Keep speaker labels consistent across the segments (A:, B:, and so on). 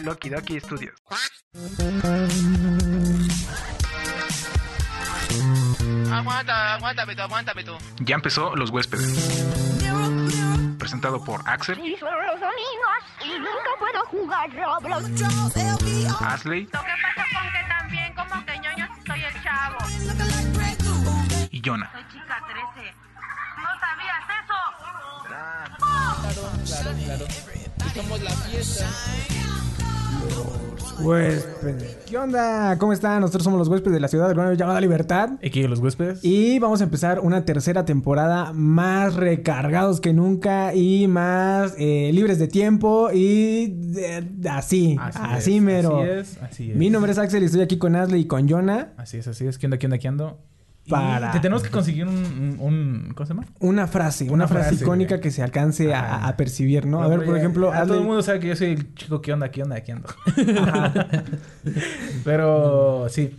A: Loki Doki Studios.
B: Aguanta, aguántame tú, aguántame tú.
A: Ya empezó Los Huéspedes. Presentado por Axel,
C: Y solo los domingos y nunca puedo jugar Roblox.
A: Asley
D: Lo que pasa con que también como que ñoño soy el chavo.
A: y Jonah.
D: Soy chica 13. Eso?
B: Somos la fiesta.
E: Huéspedes. ¿Qué onda? ¿Cómo están? Nosotros somos los huéspedes de la ciudad de vez llamada Libertad.
F: Aquí los huéspedes.
E: Y vamos a empezar una tercera temporada más recargados que nunca y más eh, libres de tiempo y de- así, así,
F: es,
E: mero.
F: Así es, así es.
E: Mi nombre es Axel y estoy aquí con Asley y con Jonah.
F: Así es, así es. ¿Qué onda, qué onda, qué ando?
E: Para-
F: Te tenemos que conseguir un, ¿Cómo se llama?
E: Una frase, una,
F: Una
E: frase,
F: frase,
E: icónica
F: güey.
E: que se alcance a,
F: Ajá.
E: a percibir, ¿no? A ver, por ejemplo,
F: a todo el mundo sabe que yo soy el chico ¿qué onda, qué onda, qué ando? Pero sí,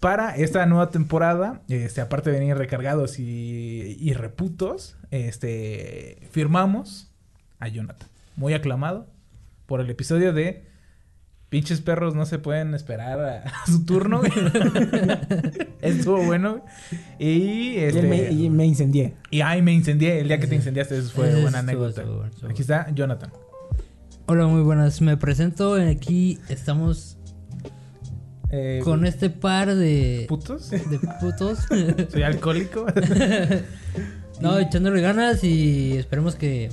F: para esta nueva temporada, este, aparte de venir recargados y, y reputos, este, firmamos a Jonathan, muy aclamado por el episodio de Pinches perros no se pueden esperar a, su turno. Estuvo bueno. Y
E: y
F: este.
E: me, y me incendié.
F: Y ay, me incendié el día que te incendiaste. Eso fue buena
G: estuvo,
F: anécdota.
G: estuvo, estuvo.
F: Aquí está Jonathan.
G: Hola, muy buenas. Me presento. Aquí estamos
F: Eh,
G: con este par de,
F: ¿Putos?
G: de putos.
F: Soy alcohólico.
G: no, echándole ganas y esperemos que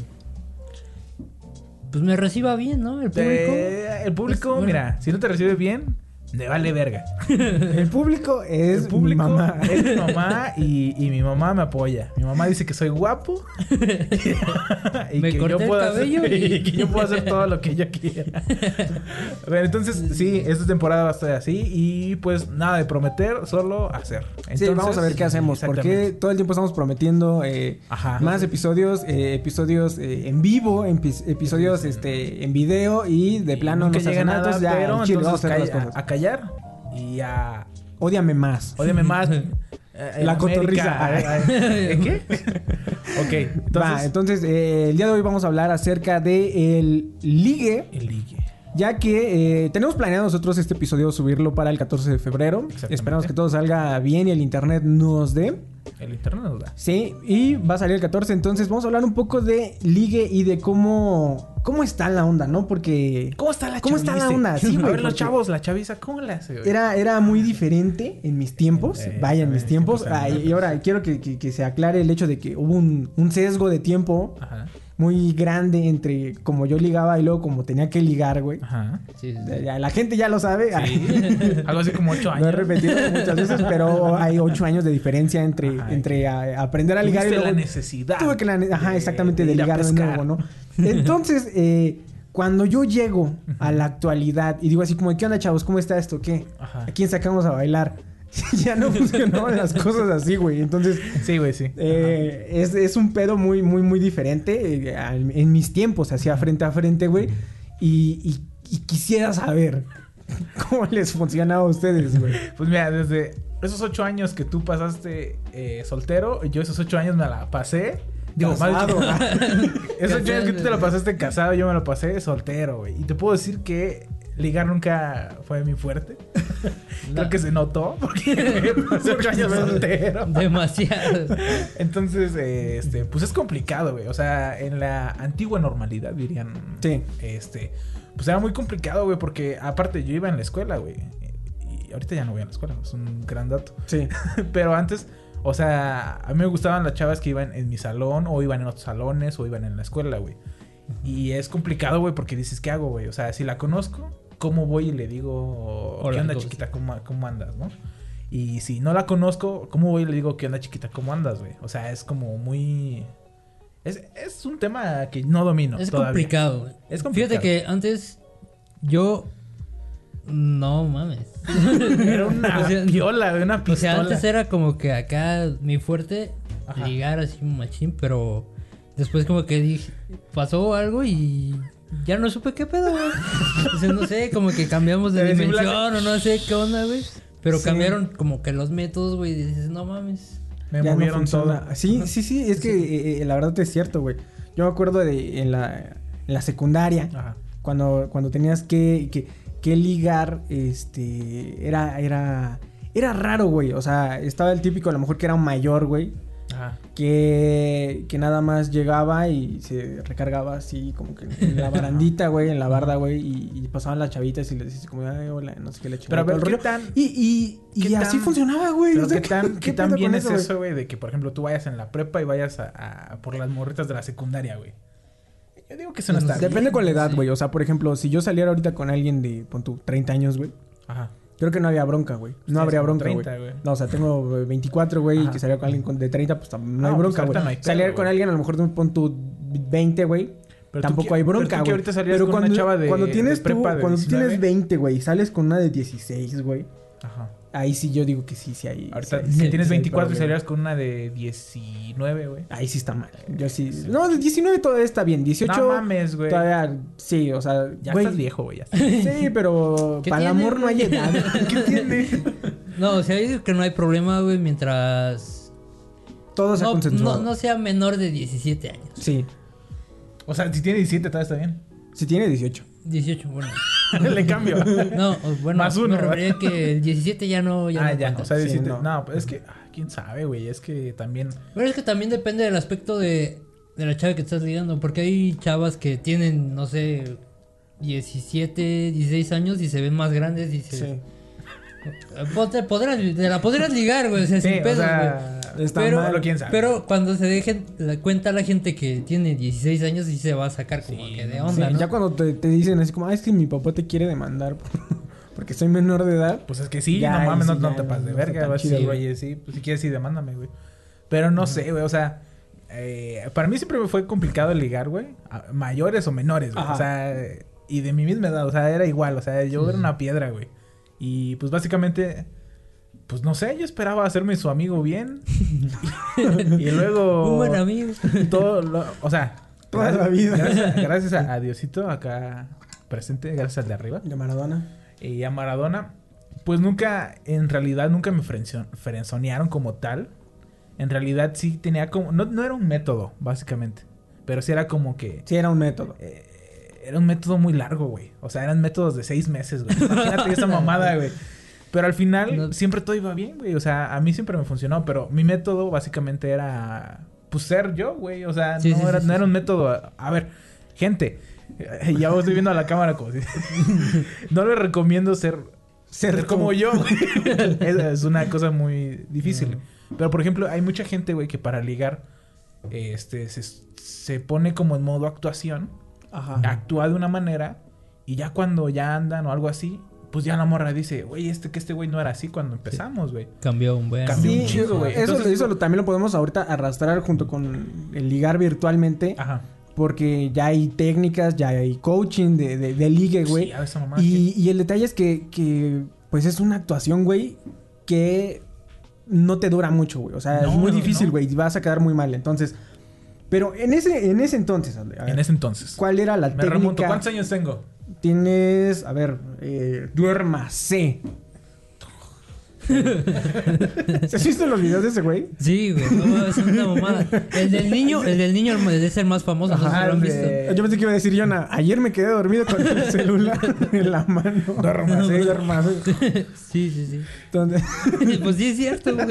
G: pues me reciba bien, ¿no? El público.
F: Eh, el público,
G: Pues, bueno.
F: mira, si no te recibe bien, me vale verga.
E: El público es
F: el público
E: mi mamá.
F: es mi mamá y, y mi mamá me apoya. Mi mamá dice que soy guapo. y
G: Me
F: que
G: el
F: puedo hacer-
G: y-
F: y que yo puedo hacer todo lo que yo quiera. bueno, entonces, sí, esta temporada va a estar así. Y pues nada de prometer, solo hacer.
E: Sí,
F: Entonces,
E: vamos a ver qué hacemos. Porque todo el tiempo estamos prometiendo eh,
F: Ajá.
E: más episodios, eh, episodios eh, en vivo, episodios este, en video y de plano no se nada.
F: nada,
E: Entonces ya,
F: pero entonces y a
E: Ódiame más.
F: Ódiame más. eh,
E: La cotorriza.
F: Ay, ay, ¿En qué? ok, entonces.
E: Va, entonces eh, el día de hoy vamos a hablar acerca de el ligue.
F: el ligue.
E: Ya que eh, tenemos planeado nosotros este episodio subirlo para el 14 de febrero. Esperamos que todo salga bien y el internet nos dé.
F: El internet nos da.
E: Sí, y va a salir el 14, entonces vamos a hablar un poco de ligue y de cómo cómo está la onda, ¿no? Porque
F: ¿Cómo está la
E: ¿Cómo está la onda? Sí,
F: a
E: güey,
F: ver, los chavos, la chaviza, ¿cómo la hace, güey?
E: era, era muy diferente en mis tiempos,
F: Eh,
E: vaya, en mis tiempos. Ah, y ahora quiero que, que- que se aclare el hecho de que hubo un, un sesgo de tiempo
F: Ajá.
E: Muy grande entre como yo ligaba y luego como tenía que ligar, güey.
F: Ajá.
G: Sí, sí.
E: Ya, La gente ya lo sabe.
F: Sí. Algo así como ocho años.
E: Lo he repetido muchas veces, pero hay ocho años de diferencia entre,
F: Ajá.
E: entre a- aprender a ligar y luego...
F: la necesidad.
E: Tuve que la... Ajá, exactamente, de, ligar de nuevo, ¿no? Entonces, eh, cuando yo llego a la actualidad y digo así como, ¿qué onda, chavos? ¿Cómo está esto? ¿Qué?
F: Ajá.
E: ¿A quién sacamos a bailar? ya no funcionaban las cosas así, güey. Entonces,
F: Sí, güey, sí.
E: eh, es, es un pedo muy, muy, muy diferente. eh, en mis tiempos, hacía frente a frente, güey. Y, y- y quisiera saber cómo les funcionaba a ustedes, güey.
F: Pues mira, desde esos ocho años que tú pasaste eh, soltero, yo esos ocho años me la pasé. Digo, más
E: Casado.
F: Esos ocho años que tú te la pasaste casado, yo me lo pasé soltero, güey. Y te puedo decir que ligar nunca fue mi fuerte. Creo que se notó porque pasé ocho años soltero.
G: Demasiado.
F: Entonces, eh, este, pues es complicado, güey. O sea, en la antigua normalidad dirían.
E: Sí.
F: Este, pues era muy complicado, güey, porque aparte yo iba en la escuela, güey. Y ahorita ya no voy a la escuela, es un gran dato.
E: Sí.
F: Pero antes, o sea, a mí me gustaban las chavas que iban en mi salón, o iban en otros salones, o iban en la escuela, güey. Y es complicado, güey, porque dices, ¿qué hago, güey? O sea, si la conozco, ¿cómo voy y le digo,
G: Hola,
F: ¿qué onda,
G: ¿cómo
F: chiquita? ¿Cómo, ¿Cómo andas, no? Y si no la conozco, ¿cómo voy y le digo, ¿qué onda, chiquita? ¿Cómo andas, güey? O sea, es como muy... Es, es un tema que no domino
G: es
F: todavía.
G: complicado, güey.
F: Es complicado.
G: Fíjate que antes yo no mames.
F: Era una
G: O sea,
F: güey, una
G: O
F: pistola.
G: sea, antes era como que acá mi fuerte
F: Ajá.
G: ligar así un machín, pero después como que dije, pasó algo y ya no supe qué pedo, güey. O sea, no sé, como que cambiamos de dimensión o no sé qué onda, güey. Pero
E: Sí.
G: cambiaron como que los métodos, güey, y dices, no mames.
F: Me
E: Ya no
F: movieron
E: funciona.
F: todo.
E: Sí, sí, sí, es que eh, eh, la verdad es cierto, güey. Yo me acuerdo de en la, en la secundaria
F: Ajá.
E: cuando, cuando tenías que, que, que ligar, este, era, era, era raro, güey. O sea, estaba el típico, a lo mejor que era un mayor, güey.
F: Ajá.
E: Que, que nada más llegaba y se recargaba así como que en la barandita, güey, en la barda, güey, y, y pasaban las chavitas y les decías como, ay, hola, no sé qué le
F: Pero a ver, ¿qué tan,
E: Y, y, y así
F: tan-
E: funcionaba, güey.
F: pero
E: o sea,
F: qué tan, qué tan bien es eso, güey, de que, por ejemplo, tú vayas en la prepa y vayas a, a por las morritas de la secundaria, güey? Yo digo que eso no
G: Pues
F: está.
E: Depende
F: bien.
E: con la edad,
G: Sí.
E: güey. O sea, por ejemplo, si yo saliera ahorita con alguien de, pon tú, 30 años, güey.
F: Ajá.
E: Creo que no había bronca, güey. No habría bronca,
F: 30,
E: güey. No, o sea, tengo eh, 24, güey, y que saliera con alguien con- de 30, pues no hay
F: No, pues
E: bronca, güey.
F: hay
E: Salir con alguien, a lo mejor de un pon tú 20, güey.
F: Pero tú
E: Tampoco hay
F: pero tú
E: bronca,
F: que
E: güey.
F: una
E: cuando,
F: chava de-
E: cuando tienes tú, cuando tú
F: 19.
E: tienes 20, güey, y sales con una de 16, güey.
F: Ajá.
E: Ahí sí yo digo que sí, sí hay.
F: Ahorita
E: sí,
F: que
E: sí,
F: tienes
E: sí hay
F: 24 y salías con una de 19, güey.
E: Ahí sí está mal. Yo sí. No, de 19 todavía está bien. 18
F: No mames, güey.
E: todavía sí, o sea,
F: Ya
E: güey,
F: estás viejo, güey. ya.
E: Sí, pero
G: ¿Qué
E: para el amor no hay edad. ¿Qué tiene?
G: No, o sea, yo digo que no hay problema, güey, mientras
E: Todo se ha
G: no,
E: consensuado.
G: no, no sea menor de 17 años.
E: Sí.
F: O sea, si tiene 17 todavía está bien.
E: Si tiene 18.
G: 18, bueno.
F: Le cambio.
G: No, bueno,
F: Más uno,
G: me refería que el 17 ya no... Ya
F: ah,
G: no
F: ya.
G: cuenta.
F: O sea,
E: Sí,
F: 17.
E: no.
F: no. pues es que, ah, quién sabe, güey. Es que también.
G: Pero es que también depende del aspecto de, de la chava que estás ligando. Porque hay chavas que tienen, no sé, 17, 16 años y se ven más grandes y se...
E: Sí.
G: Ponte- podrás, te la podrás ligar, güey, o sea,
F: Sí,
G: sin
F: o
G: pedos,
F: sea,
G: güey.
E: Está
G: Pero,
E: mal.
F: Pero quién sabe.
G: pero cuando se dejen la cuenta la gente que tiene 16 años y se va a sacar como
F: Sí,
G: que de onda,
E: Sí,
G: ¿no?
E: Ya cuando te, te dicen así como, ah, es que mi papá te quiere demandar por- porque soy menor de edad.
F: Pues es que sí,
E: Ya,
F: no mames,
E: sí,
F: no, no te pases de verga. Vas a
E: chido,
F: decir,
E: güey.
F: sí, pues si quieres, sí, demándame, güey. Pero no sé, güey, o sea, eh, para mí siempre me fue complicado ligar, güey, mayores o menores, güey. O sea, y de mi misma edad, o sea, era igual, o sea, yo era una piedra, güey. Y pues básicamente, pues no sé, yo esperaba hacerme su amigo bien. y luego.
G: Un buen amigo.
F: Todo, lo- o sea,
E: Toda
F: gracias,
E: la vida.
F: Gracias, gracias a, a Diosito acá presente, gracias al de arriba
E: De Maradona.
F: y a Maradona, pues nunca, en realidad, nunca me frenzo- frenzonearon como tal. En realidad sí tenía como, no, no era un método, básicamente, pero sí era como que
E: Sí, era un método.
F: eh, era un método muy largo, güey. O sea, eran métodos de seis meses, güey. Imagínate esa mamada, güey. Pero al final
G: No.
F: siempre todo iba bien, güey. O sea, a mí siempre me funcionó, pero mi método básicamente era, pues, ser yo, güey. O sea,
G: Sí,
F: no,
G: sí,
F: era,
G: sí,
F: no
G: sí.
F: era un método... A ver, gente, eh, ya os estoy viendo a la cámara como si... no les recomiendo ser, ser como yo, güey. es, es una cosa muy difícil. Pero, por ejemplo, hay mucha gente, güey, que para ligar, este, se, se pone como en modo actuación
E: Ajá.
F: actúa de una manera y ya cuando ya andan o algo así, pues ya la morra dice, güey, este que este güey no era así cuando empezamos, güey.
G: Cambió un buen.
F: Cambió
E: Sí,
F: un güey.
E: Eso,
F: Entonces-
E: eso lo- también lo podemos ahorita arrastrar junto con el ligar virtualmente.
F: Ajá.
E: Porque ya hay técnicas, ya hay coaching de, de, de ligue, güey.
F: Sí, a esa mamá.
E: y, y el detalle es que, que, pues es una actuación, güey, que no te dura mucho, güey. O sea,
F: No,
E: es muy
F: no,
E: difícil,
F: no.
E: güey. y Vas a quedar muy mal. Entonces, pero en ese, en ese entonces, ver,
F: En ese entonces.
E: ¿cuál era la
F: Me
E: técnica?
F: remonto. ¿Cuántos años tengo?
E: Tienes, a ver, eh, duérmase. ¿Has visto los videos de ese güey?
G: Sí, güey. No, es una mamada. El del niño, el del niño es el más famoso. No sé si
F: Ajá,
G: lo han
F: el
G: visto.
E: Yo pensé que iba a decir, Yona, ayer me quedé dormido con el celular en la mano.
F: Duérmase.
E: Duérmase.
G: Sí, sí, sí.
E: Entonces,
G: Pues sí es cierto, güey.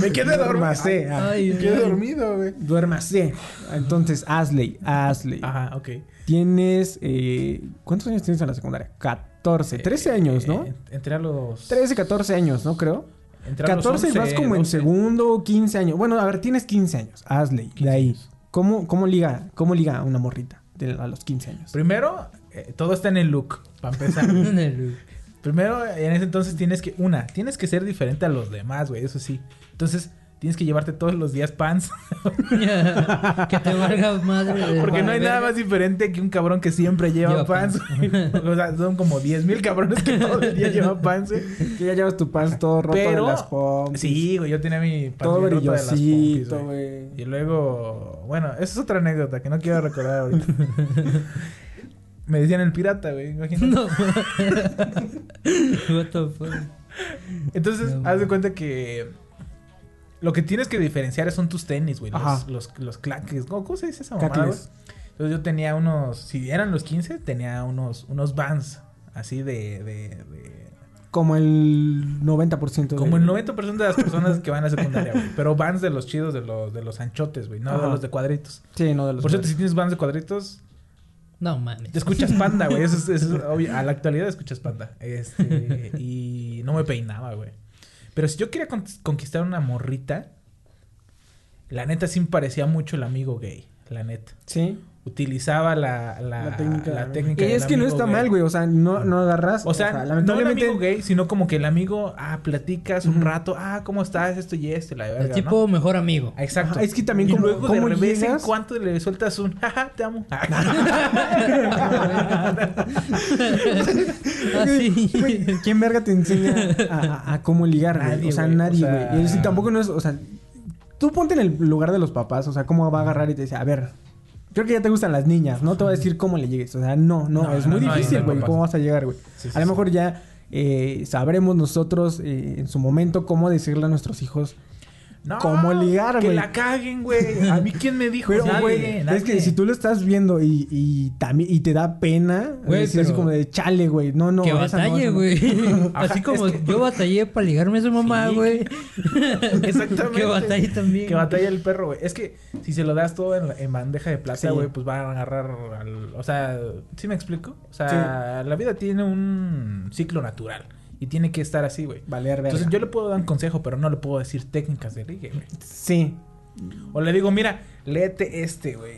F: Me quedé dormido.
E: Duérmase.
G: Ay,
F: Me quedé
G: ay.
F: dormido, güey.
E: Duérmase. Entonces, Asley, Asley.
F: Ajá, ok.
E: Tienes, eh, ¿cuántos años tienes en la secundaria? 14, 13 años, ¿no?
F: Eh, entré a los...
E: 13, 14 años, ¿no? Creo.
F: los
E: 14 y vas
F: 11,
E: como en
F: 12.
E: segundo, 15 años. Bueno, a ver, tienes 15 años. Asley, de
F: 15
E: ahí. ¿Cómo, cómo liga, cómo liga una morrita de, a los 15 años?
F: Primero, eh, todo está en el look, para empezar.
G: En el-
F: Primero, en ese entonces tienes que, una, tienes que ser diferente a los demás, güey, eso sí. Entonces, tienes que llevarte todos los días pants.
G: que te valga madre.
F: Porque no hay nada más diferente que un cabrón que siempre lleva,
G: Lleva
F: pants. o sea, son como 10 mil cabrones que todo el día llevan pants. güey.
E: Que ya llevas tu pants todo roto
F: Pero,
E: de las pompis.
F: sí, güey, yo tenía mi pants
E: Todo
F: bien roto de las pompis,
E: brillosito,
F: güey.
E: güey.
F: Y luego, bueno, esa es otra anécdota que no quiero recordar ahorita. Me decían el pirata, güey, imagínate.
G: No. What the fuck.
F: Entonces,
G: No,
F: haz de cuenta que lo que tienes que diferenciar son tus tenis, güey. Los, los, los claques. ¿Cómo, se dice esa mamada, güey? Entonces yo tenía unos, si eran los 15, tenía unos, unos vans así de, de, de-
E: Como el 90% de...
F: como el 90% de las personas que van a secundaria, güey. Pero vans de los chidos, de los, de los anchotes, güey, no de los de cuadritos.
E: Sí, no de los...
F: Por cierto, si tienes vans de cuadritos,
G: No mames.
F: te escuchas panda, güey. Eso es, eso es obvio. A la actualidad escuchas panda. Este, y no me peinaba, güey. Pero si yo quería con- conquistar una morrita, la neta sí me parecía mucho el amigo gay. La neta.
E: Sí.
F: Utilizaba la, la,
E: La técnica.
F: la técnica
E: Y es que no está
F: gay.
E: mal, güey. O sea, no, no agarras...
F: O sea, no el
E: lamentablemente...
F: amigo gay, sino como que el amigo, ah, platicas un rato, ah, ¿cómo estás? Esto y esto, la verga,
G: El
F: ¿no?
G: tipo mejor amigo.
F: Exacto.
E: Ajá, es que también
F: y
E: como-
F: luego
E: cómo
F: de vez en cuando le sueltas un, jaja, te amo.
E: ¿Quién verga te enseña a, a- a cómo ligar, güey? O sea, nadie,
F: O
E: güey.
F: sea-
E: Y es- y tampoco no es, o sea, tú ponte en el lugar de los papás, o sea, cómo va a agarrar y te dice, a ver, creo que ya te gustan las niñas, no te va a decir cómo le llegues, o sea, no, no,
F: No,
E: es
F: no,
E: muy
F: no,
E: difícil, güey, cómo vas a llegar, güey.
F: Sí, sí,
E: a lo mejor ya eh, sabremos nosotros eh, en su momento cómo decirle a nuestros hijos
F: No,
E: Cómo ligar,
F: Que la caguen, güey. A mí, ¿quién me dijo?
E: Pero,
F: Nadie,
E: güey,
F: nadie.
E: es que si tú lo estás viendo y, y también y te da pena,
G: Güey,
E: decir así
G: pero-
E: como de chale, güey. No, no,
G: que batalle,
E: esa no".
G: güey.
F: Ajá,
G: Así como
F: es que-
G: yo batallé para ligarme a su mamá,
F: Sí.
G: güey.
F: Exactamente.
G: que batalle también.
F: Que batalla el perro, güey. Es que si se lo das todo en, en bandeja de plata,
E: Sí.
F: güey, pues van a agarrar al... O sea, ¿sí me explico? O sea, la vida tiene un ciclo natural. Y tiene que estar así, güey.
E: Valer verga.
F: Entonces yo le puedo dar un consejo, pero no le puedo decir técnicas de ligue, güey.
E: Sí.
F: O le digo, mira, léete este, güey.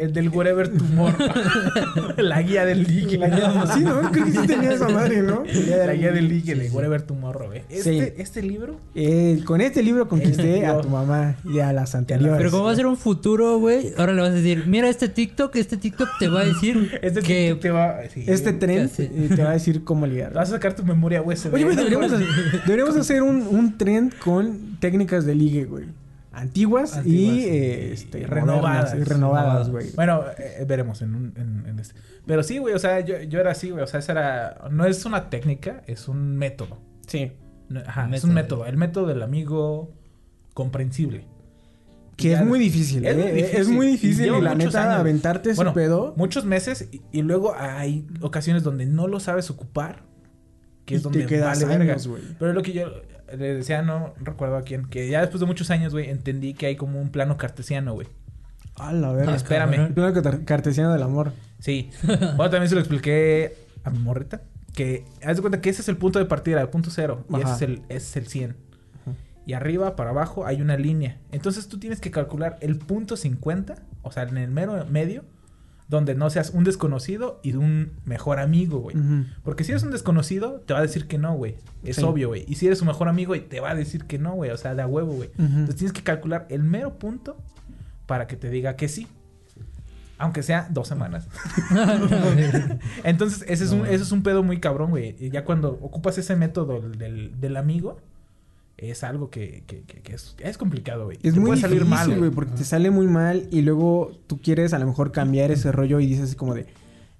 F: El del Wherever Tumor. la guía del ligue.
E: Sí, ¿no? Creo que sí tenía esa madre, ¿no?
F: La guía del ligue de Wherever Tomorrow, güey. Este,
E: Sí.
F: este libro
E: Eh, con este libro conquisté a
F: Yo-
E: tu mamá y a las anteriores.
G: Pero como va a ser un futuro, güey, ahora le vas a decir, mira este TikTok, este TikTok te va a decir
F: Este
G: que...
F: te va... sí.
E: Este tren eh, te va a decir cómo ligar.
F: Vas a sacar tu memoria USB.
E: Oye, güey, deberíamos, deberíamos hacer un, un trend con técnicas de ligue, güey. Antiguas,
F: Antiguas
E: y, eh, este, renovadas.
F: renovadas.
E: Y renovadas, güey.
F: Bueno, eh, veremos en, un, en, en este. Pero sí, güey, o sea, yo, yo era así, güey. O sea, esa era... No es una técnica, es un método.
E: Sí.
F: No, Ajá, es un
G: método.
F: El método del amigo comprensible.
E: Que es muy difícil,
F: Es
E: ¿eh?
F: muy difícil.
E: Es muy difícil y la neta
F: años.
E: aventarte ese
F: Bueno,
E: pedo.
F: Muchos meses y, y luego hay ocasiones donde no lo sabes ocupar. Que
E: Y
F: es donde
E: te quedas
F: vale verga.
E: años, güey.
F: Pero es lo que yo le decía, no recuerdo a quién, que ya después de muchos años, güey, entendí que hay como un plano cartesiano, güey.
E: A la verga.
G: Ah,
F: espérame.
E: El plano car- cartesiano del amor.
F: Sí. Bueno, también se lo expliqué a mi morrita. Que haz de cuenta que ese es el punto de partida, el punto cero. Y ese es el, ese es el 100. Y arriba, para abajo, hay una línea. Entonces tú tienes que calcular el punto 50, o sea, en el mero medio, donde no seas un desconocido y de un mejor amigo, güey. Porque si eres un desconocido, te va a decir que no, güey. Es
E: Sí.
F: obvio, güey. Y si eres su mejor amigo, güey, te va a decir que no, güey. O sea, de a huevo, güey. Entonces tienes que calcular el mero punto para que te diga que sí. Aunque sea dos semanas. Entonces, ese es, un, ese es un pedo muy cabrón, güey. Ya cuando ocupas ese método del, del amigo, es algo que, que- que- que es, es complicado, güey.
E: Es
F: Te
E: muy
F: puede
E: difícil,
F: salir mal,
E: güey, porque te sale muy mal y luego tú quieres a lo mejor cambiar ese rollo y dices así como de,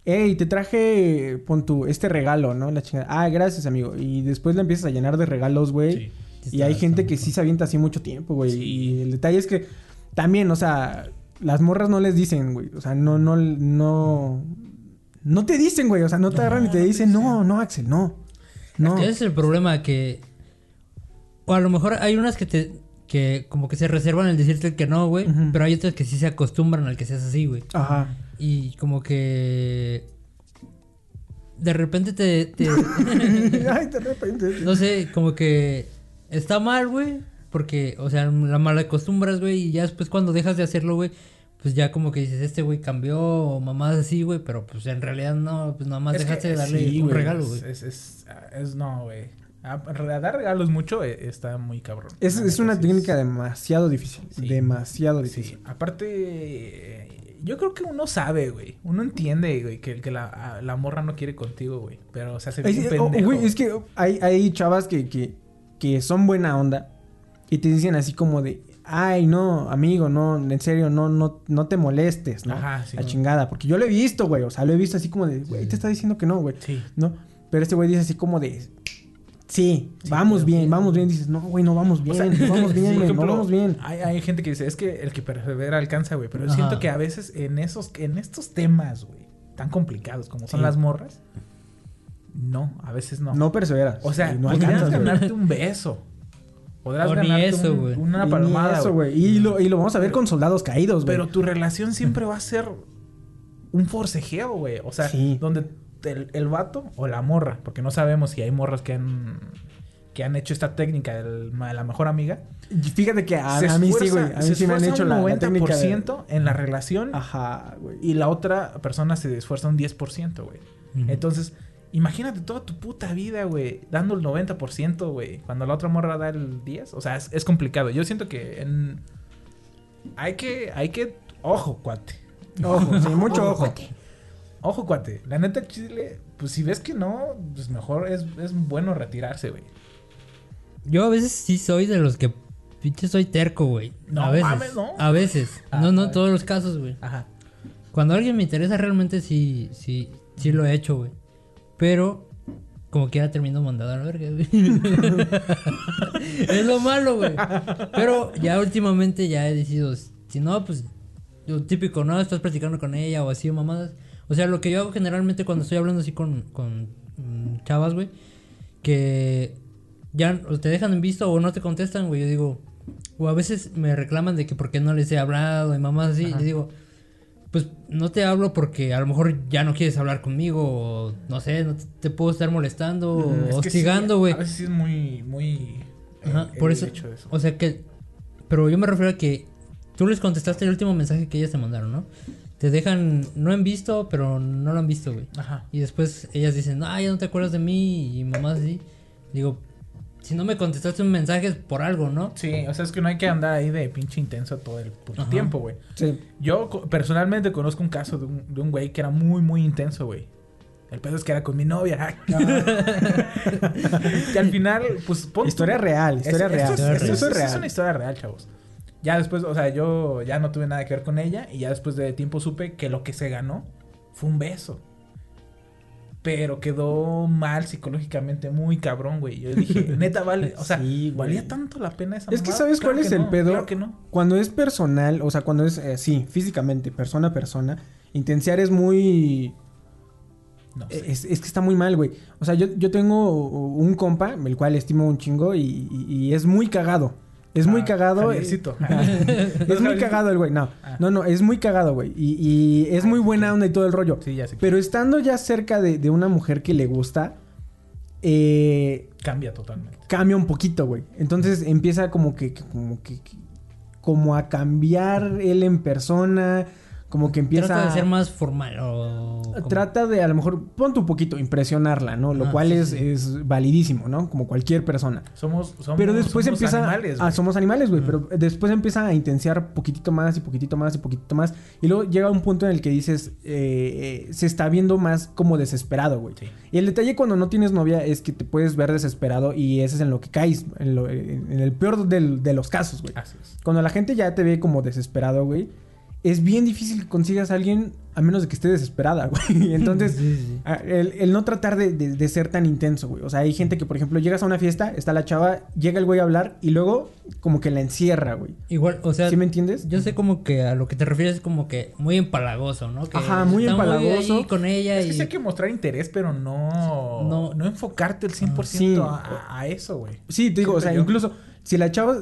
E: hey, te traje, pon tu, este regalo, ¿no? La chingada. Ah, gracias, amigo. Y después la empiezas a llenar de regalos, güey.
F: Sí.
E: Y hay gente que sí se avienta así mucho tiempo, güey.
F: Sí.
E: Y el detalle es que también, o sea, las morras no les dicen, güey. O sea, no, no, no. No te dicen, güey. O sea, no te agarran y te dicen, no, no, Axel, no. No.
G: Ese es el problema que... O a lo mejor hay unas que te... Que como que se reservan el decirte que no, güey. Pero hay otras que sí se acostumbran al que seas así, güey.
E: Ajá.
G: Y como que... De repente te... te-
E: Ay, de repente.
G: no sé, como que... Está mal, güey. Porque, o sea, la mala acostumbras, güey. Y ya después cuando dejas de hacerlo, güey. Pues ya como que dices, este güey cambió o mamás así, güey. Pero pues en realidad no, pues nada más dejaste de darle
F: sí,
G: un regalo, güey.
F: Es, es, es- no, güey. Ah, dar regalos mucho eh, está muy cabrón.
E: Es, es una
F: sí
E: técnica demasiado difícil.
F: Sí.
E: Demasiado
F: Sí,
E: difícil.
F: aparte, eh, yo creo que uno sabe, güey. Uno entiende, güey, que, que la, la morra no quiere contigo, güey. Pero se hace bien
E: Es, oh,
F: pendejo.
E: güey, es que hay, hay chavas que, que, que son buena onda y te dicen así como de, ay, no, amigo, no, en serio, no, no, no te molestes, ¿no?
F: Ajá, sí,
E: La chingada, porque yo lo he visto, güey, o sea, lo he visto así como de, güey, te está diciendo que no, güey,
F: Sí.
E: ¿no? Pero este güey dice así como de, Sí, vamos bien, vamos bien. Dices, no, güey, no vamos bien,
F: O sea,
E: no vamos
F: sí,
E: bien, güey, no vamos bien.
F: Hay, hay gente que dice, es que el que persevera alcanza, güey. Pero yo siento que a veces en esos, en estos temas, güey, tan complicados como son
E: Sí.
F: las morras, no, a veces no.
E: No perseveras.
F: o sea,
E: no
F: podrías
E: alcanzas, güey.
F: ganarte un beso. Podrás
G: O ni
F: ganarte
G: eso,
F: un-
G: güey.
F: una palmada,
E: eso,
F: güey.
E: güey. Y lo, y lo vamos a ver con soldados caídos, güey.
F: Pero tu relación siempre va a ser un forcejeo, güey. O sea,
E: Sí.
F: donde el, el vato o la morra, porque no sabemos si hay morras que han que han hecho esta técnica de la mejor amiga.
E: Y Fíjate que a,
F: se
E: a mí sí,
F: esfuerza-
E: güey. A mí sí me han hecho la,
F: un
E: la técnica. de-
F: 90% en la relación
E: Ajá, güey.
F: y la otra persona se esfuerza un 10%, güey. Entonces, imagínate toda tu puta vida, güey, dando el 90%, güey, cuando la otra morra da el 10, o sea, es, es complicado. Yo siento que en hay que hay que ojo, cuate.
E: Ojo, sí, mucho ojo.
F: Ojo, cuate. La neta chile, pues si ves que no, pues mejor es, es bueno retirarse, güey.
G: Yo a veces sí soy de los que pinche soy terco, güey.
F: No
G: a veces.
F: mames, ¿no?
G: A veces.
F: Ah,
G: no, no
F: a
G: en
F: ver.
G: todos los casos, güey.
F: Ajá.
G: Cuando alguien me interesa realmente sí, sí, sí lo he hecho, güey. Pero como quiera termino mandado a la verga, güey. es lo malo, güey. Pero ya últimamente ya he decidido, si no, pues lo típico, ¿no? Estás platicando con ella o así mamadas. O sea, lo que yo hago generalmente cuando estoy hablando así con, con mm, chavas, güey, que ya te dejan en visto o no te contestan, güey. Yo digo, o a veces me reclaman de que por qué no les he hablado y mamás así. Y digo, pues no te hablo porque a lo mejor ya no quieres hablar conmigo o no sé, no te, te puedo estar molestando
F: Mm,
G: o
F: sí,
G: hostigando, güey.
F: a veces sí es muy, muy.
G: Ajá, por
F: el
G: eso,
F: hecho de eso.
G: o sea que, pero yo me refiero a que tú les contestaste el último mensaje que ellas te mandaron, ¿no? Te dejan, no han visto, pero no lo han visto, güey.
F: Ajá.
G: Y después ellas dicen, ah, ya no te acuerdas de mí y mamás así. Digo, si no me contestaste un mensaje es por algo, ¿no?
F: Sí, o sea, es que no hay que andar ahí de pinche intenso todo el puto
G: Ajá.
F: tiempo, güey.
E: Sí.
F: Yo personalmente conozco un caso de un, de un güey que era muy, muy intenso, güey. El pedo es que era con mi novia. que al final, pues... pon
E: Historia real, historia
F: Es-
E: real.
F: Esto, es, esto
E: Eso
F: es-
E: es
F: es
E: real.
F: una historia real, chavos. Ya después, o sea, yo ya no tuve nada que ver con ella y ya después de tiempo supe que lo que se ganó fue un beso. Pero quedó mal psicológicamente, muy cabrón, güey. Yo dije, neta, vale. O sea,
E: Sí.
F: ¿valía tanto la pena esa
E: Es que? ¿sabes
F: Claro
E: cuál es el pedo?
F: Claro que no.
E: Cuando es personal, o sea, cuando es eh, sí, físicamente, persona a persona, intenciar es muy...
F: No sé.
E: Es, es que está muy mal, güey. O sea, yo, yo tengo un compa, el cual estimo un chingo, y, y- y es muy cagado. Es muy
F: Ah,
E: cagado. eh, es muy cagado el güey. No,
F: Ah.
E: no, no, es muy cagado, güey. Y, y es muy buena onda y todo el rollo.
F: Sí, ya sé.
E: Pero estando ya cerca de, de una mujer que le gusta, eh,
F: Cambia totalmente.
E: cambia un poquito, güey. Entonces empieza como que, como que- como a cambiar él en persona, como que empieza
G: Trata de
E: a-
G: ser más formal o...
E: Trata de a lo mejor, ponte un poquito, impresionarla, ¿no? Lo
G: Ah,
E: cual
G: sí,
E: es,
G: sí.
E: es validísimo, ¿no? Como cualquier persona.
F: Somos, somos
E: Pero después
F: somos
E: empieza.
F: Animales,
E: ah, somos animales, güey. Pero después empieza a intensiar poquitito más y poquitito más y poquitito más. Y luego llega un punto en el que dices. eh, eh, se está viendo más como desesperado, güey.
F: Sí.
E: Y el detalle cuando no tienes novia es que te puedes ver desesperado y ese es en lo que caes. En, lo- en- en el peor del- de los casos, güey.
F: Así es.
E: Cuando la gente ya te ve como desesperado, güey. Es bien difícil que consigas a alguien a menos de que esté desesperada, güey. Entonces,
G: Sí, sí.
E: Ah, El, el no tratar de, de- de ser tan intenso, güey. O sea, hay gente que, por ejemplo, llegas a una fiesta, está la chava, llega el güey a hablar y luego como que la encierra, güey.
G: Igual, o sea...
E: ¿Sí me entiendes?
G: Yo sé como que a lo que te refieres es como que muy empalagoso, ¿no? Que
E: Ajá, muy empalagoso.
G: ahí con ella
F: Es que
G: y...
F: sí hay que mostrar interés, pero no,
G: No.
F: no, enfocarte el 100%
E: Sí.
F: a, a eso, güey.
E: Sí, te digo, o sea,
F: yo.
E: incluso si la chava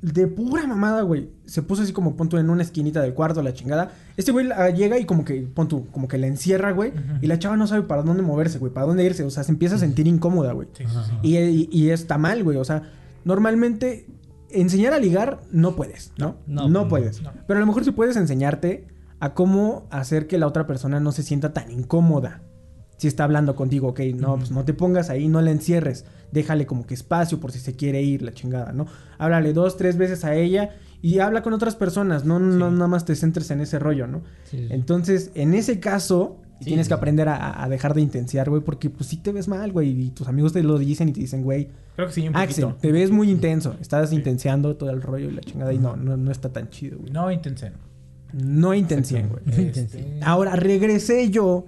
E: de pura mamada, güey, se puso así como punto en una esquinita del cuarto, la chingada, este güey llega y como que, pon tú, como que la encierra, güey, y la chava no sabe para dónde moverse, güey, para dónde irse, o sea, se empieza a sentir incómoda, güey.
F: Sí, sí, sí.
E: Y, y- y está mal, güey. O sea, normalmente enseñar a ligar no puedes, ¿no?
G: No,
E: No,
G: no,
E: puedes.
F: no.
E: Pero a lo mejor sí puedes enseñarte a cómo hacer que la otra persona no se sienta tan incómoda. Si está hablando contigo, ok, no, pues no te pongas ahí, no la encierres. Déjale como que espacio por si se quiere ir, la chingada, ¿no? Háblale dos, tres veces a ella y habla con otras personas. No, no nada más te centres en ese rollo, ¿no?
G: Sí, sí.
E: Entonces, en ese caso, tienes que aprender a, a dejar de intensiar, güey, porque pues sí te ves mal, güey, y tus amigos te lo dicen y te dicen, güey,
F: Creo que sí, un
E: Axel,
F: poquito.
E: te ves muy intenso, estás intenciando todo el rollo y la chingada y no, no, no está tan chido, güey.
F: No intensen.
E: No intención, güey.
F: Este,
E: Ahora, regresé yo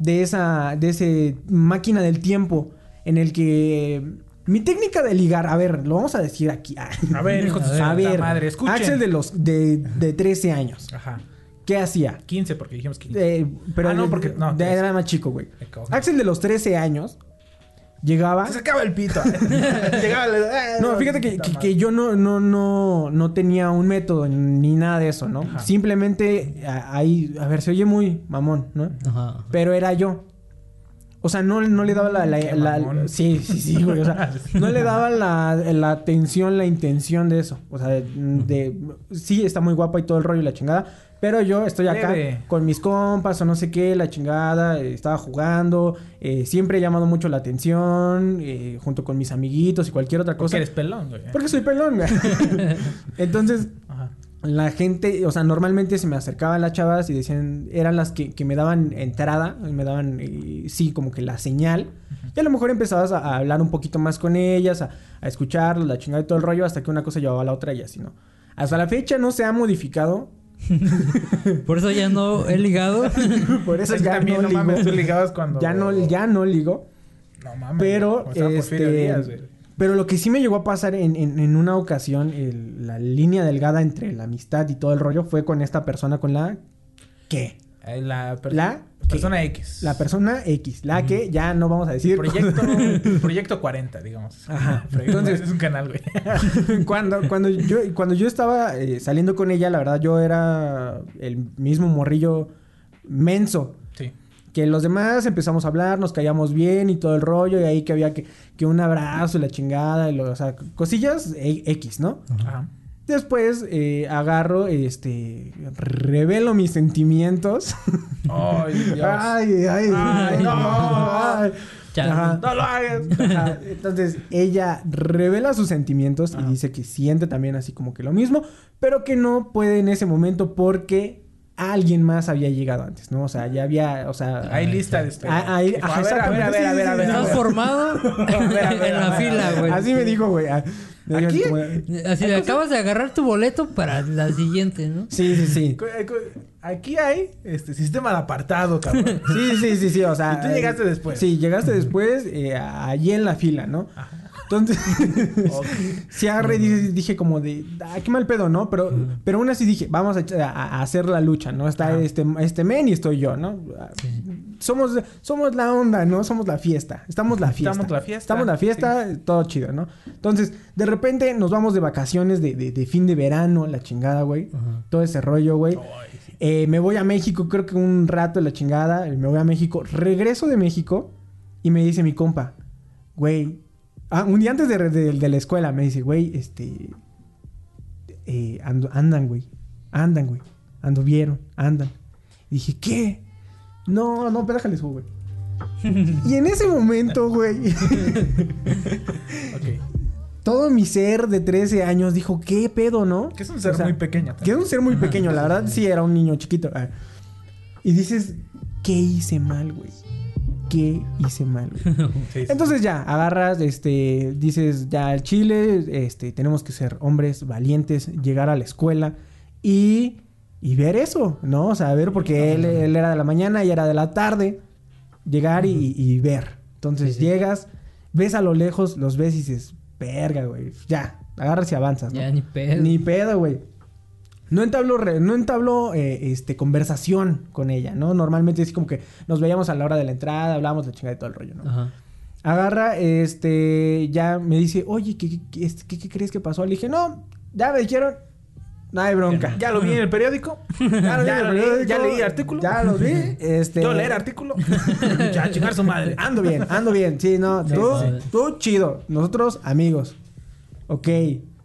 E: de esa, de ese máquina del tiempo en el que Mi técnica de ligar, a ver, lo vamos a decir aquí.
F: A ver, hijo de su
E: a ver,
F: madre, escuchen.
E: Axel de los de, de 13 años.
F: Ajá.
E: ¿Qué hacía?
F: 15 porque dijimos 15.
E: Eh, pero
F: Ah, no, porque- no,
E: de- era más chico, güey. Axel de los 13 años llegaba.
F: Se sacaba el pito. Llegaba eh,
E: No, fíjate que, que- que yo no, no, no, no tenía un método ni nada de eso, ¿no?
F: Ajá.
E: Simplemente ahí, a ver, se oye muy mamón, ¿no?
G: Ajá.
E: Pero era yo. O sea, no, no le daba la... sí, sí, sí, güey. O sea, no le daba la, la atención, la intención de eso. O sea, de, de- Sí, está muy guapa y todo el rollo y la chingada. Pero yo estoy acá
F: Leve.
E: con mis compas o no sé qué, la chingada. eh, estaba jugando. eh, siempre he llamado mucho la atención. eh, junto con mis amiguitos y cualquier otra
F: Porque
E: cosa.
F: eres pelón, güey.
E: Porque soy pelón, güey. Entonces. La gente, o sea, normalmente se me acercaban las chavas y decían, eran las que, que me daban entrada, me daban, eh, sí, como que la señal. Y a lo mejor empezabas a, a hablar un poquito más con ellas, a, a escucharlas, la chingada y todo el rollo, hasta que una cosa llevaba a la otra y así, ¿no? Hasta la fecha no se ha modificado.
G: Por eso ya no he ligado.
E: Por eso
F: Es que
E: ya
F: también,
E: no,
F: no
E: ligo.
F: mames, tú ligabas cuando...
E: Ya no, ya no ligo.
F: No mames.
E: Pero,
F: o sea, Porfirio
E: este. Pero lo que sí me llegó a pasar en, en- en una ocasión, el- la línea delgada entre la amistad y todo el rollo fue con esta persona con la que
F: Eh, La, per-
E: La-
F: persona X.
E: La persona X, la que ya no vamos a decir.
F: Proyecto, proyecto 40, digamos.
E: Ajá. Entonces-
F: es un canal, güey.
E: cuando, cuando, yo, cuando yo estaba eh, saliendo con ella, la verdad yo era el mismo morrillo menso.
F: Sí.
E: Que los demás empezamos a hablar, nos caíamos bien y todo el rollo, y ahí que había que, que un abrazo y la chingada, y lo- o sea, cosillas e- X, ¿no?
F: Ajá.
E: Después eh, agarro, este, revelo mis sentimientos.
F: Ay, Dios.
E: ay, ay,
F: Ay, no.
E: ay.
G: Chale.
E: Ajá.
F: No lo hagas.
E: Ajá. Entonces ella revela sus sentimientos
F: Ajá.
E: y dice que siente también así como que lo mismo, pero que no puede en ese momento porque alguien más había llegado antes, ¿no? O sea, ya había, o sea,
F: Hay lista de espera.
E: Ah,
F: Dijo,
E: ajá,
F: a ver, a ver, a ver, a ver, a ver.
G: Estás
F: a ver.
G: formado
F: a
G: en
F: a
G: la fila,
F: a
G: güey.
E: así me dijo, güey. Ah,
F: ¿Aquí?
G: Así acabas de agarrar tu boleto para la siguiente, ¿no?
E: Sí, sí, sí.
F: Eh, Aquí hay este sistema de apartado, cabrón.
E: Sí, sí, sí, sí, o sea.
F: Y tú llegaste después.
E: Sí, llegaste después, eh, allí en la fila, ¿no? Entonces,
F: Ok.
E: sí agarré y dije, dije como de, ah, qué mal pedo, ¿no? Pero, pero aún así dije, vamos a, hacer la lucha, ¿no? Está este, este men y estoy yo, ¿no? Somos, somos la onda, ¿no? Somos la fiesta. Estamos la fiesta.
F: Estamos la fiesta,
E: Estamos la fiesta, todo chido, ¿no? Entonces, de repente nos vamos de vacaciones de, de- de fin de verano, la chingada, güey. Todo ese rollo, güey.
F: Sí.
E: Eh, me voy a México, creo que un rato la chingada. Me voy a México. Regreso de México y me dice mi compa, güey. Ah, un día antes de, de- de la escuela me dice, güey, este. eh, ando- andan, güey. Andan, güey. Anduvieron, andan. Y dije, ¿qué? No, no, pero déjale su, güey. y en ese momento, güey,
F: Ok.
E: todo mi ser de 13 años dijo, ¿qué pedo, no?
F: Que es un ser
E: O sea,
F: muy pequeño.
E: Que es un ser muy pequeño, la verdad sí era un niño chiquito. Ah. Y dices, ¿qué hice mal, güey? ¿Qué hice mal, güey?
F: Sí, sí.
E: Entonces ya, agarras, este, dices, ya al Chile, este, tenemos que ser hombres valientes, llegar a la escuela y, y ver eso, ¿no? O sea, ver, porque él, él era de la mañana y era de la tarde, llegar y, y ver. Entonces
G: sí.
E: llegas, ves a lo lejos, los ves y dices, verga, güey, ya, agarras y avanzas, ¿no?
G: Ya ni pedo.
E: Ni pedo, güey. No entabló, re- no entabló eh, este, conversación con ella, ¿no? Normalmente es como que nos veíamos a la hora de la entrada, hablábamos de chingada de todo el rollo, ¿no?
G: Ajá.
E: Agarra, este, ya me dice, oye, ¿qué, qué- qué, este, qué- qué crees que pasó? Le dije, no, ya me dijeron, no hay bronca.
F: Ya lo vi en el periódico. Ya lo, vi ya leí artículo.
E: Ya lo vi, este...
F: Yo leer artículo. ya, chingar su madre.
E: Ando bien, ando bien, sí, no,
G: Sí,
E: tú, tú chido, nosotros amigos, ok.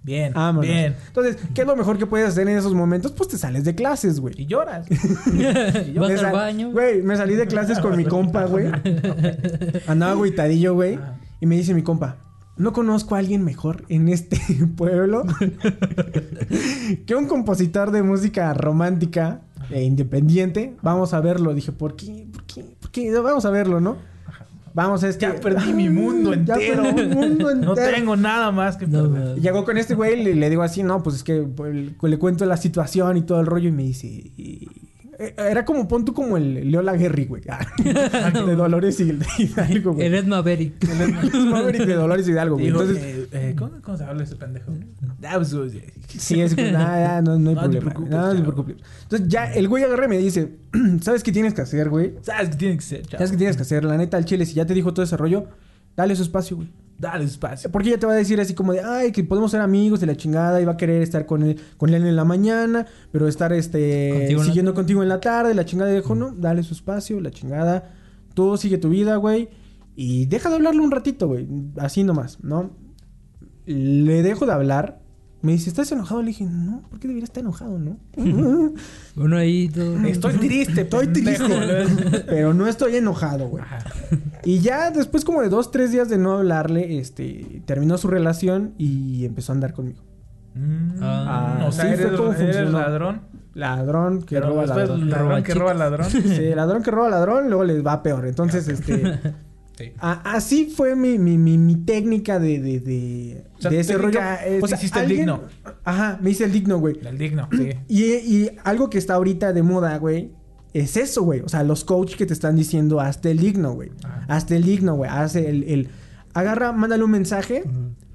F: Bien,
E: Vámonos.
F: bien.
E: Entonces, ¿qué es lo mejor que puedes hacer en esos momentos? Pues te sales de clases, güey.
F: Y lloras.
G: Vas al
E: sal-
G: baño.
E: Güey, me salí de clases con mi compa, güey. Andaba agüitadillo, güey.
F: Ah.
E: Y me dice mi compa, no conozco a alguien mejor en este pueblo que un compositor de música romántica e independiente. Vamos a verlo. Dije, ¿por qué? ¿Por qué? ¿Por qué? Vamos a verlo, ¿no? Vamos a este...
F: Ya perdí mi mundo
E: Ya
F: entero.
E: perdí mi mundo entero.
F: No tengo nada más que perder.
E: Y Llegó con este güey y le, le digo así, no, pues es que pues, le cuento la situación y todo el rollo y me dice, y- Era como, pon tú como el Leo Laguerri, güey. Ah, de Dolores y Hidalgo, güey.
G: El Ed Maverick.
E: El Maverick de Dolores Hidalgo, güey.
F: Digo,
E: Entonces,
F: eh, eh, ¿cómo, ¿cómo se habla ese pendejo? Ah, pues, eh,
E: sí, es que nada, no, no hay
F: No
E: problema. No, no te preocupes. Entonces ya el güey agarra y me dice, ¿sabes qué tienes que hacer, güey?
F: ¿Sabes qué tiene que chavo?
E: ¿Sabes qué tienes que hacer? La neta, al chile, si ya te dijo todo ese rollo, dale su espacio, güey.
F: Dale espacio.
E: Porque ella te va a decir así como de, ay, que podemos ser amigos de la chingada y va a querer estar con él, con él en la mañana, pero estar este
G: Contigo en la
E: siguiendo contigo en la tarde, la chingada y dijo, no, dale su espacio, la chingada, tú sigue tu vida, güey, y deja de hablarle un ratito, güey, así nomás, ¿no? Le dejo de hablar, me dice, ¿estás enojado? Le dije, no, ¿por qué debería estar enojado, no?
G: Uno ahí todo.
F: Estoy triste,
E: Estoy triste, pero no estoy enojado, güey. Y ya después como de dos, tres días de no hablarle, este, terminó su relación y empezó a andar conmigo.
F: Mm,
G: Ah,
F: o sea,
E: sí,
F: eres, eres ladrón.
E: Ladrón que
F: Pero
E: roba ladrón.
F: ladrón que roba ladrón.
E: Sí, ladrón que roba ladrón, luego les va peor. Entonces, este...
F: Sí.
E: a- así fue mi, mi, mi, mi técnica de, de, de,
F: O sea,
E: de ese rollo.
F: técnica es- hiciste el digno.
E: Ajá, me hice el digno, güey.
F: El digno, sí.
E: Y, y algo que está ahorita de moda, güey, es eso, güey. O sea, los coaches que te están diciendo, hazte el digno, güey.
F: Ajá.
E: Hazte el digno, güey. Hazte el, el... Agarra, mándale un mensaje.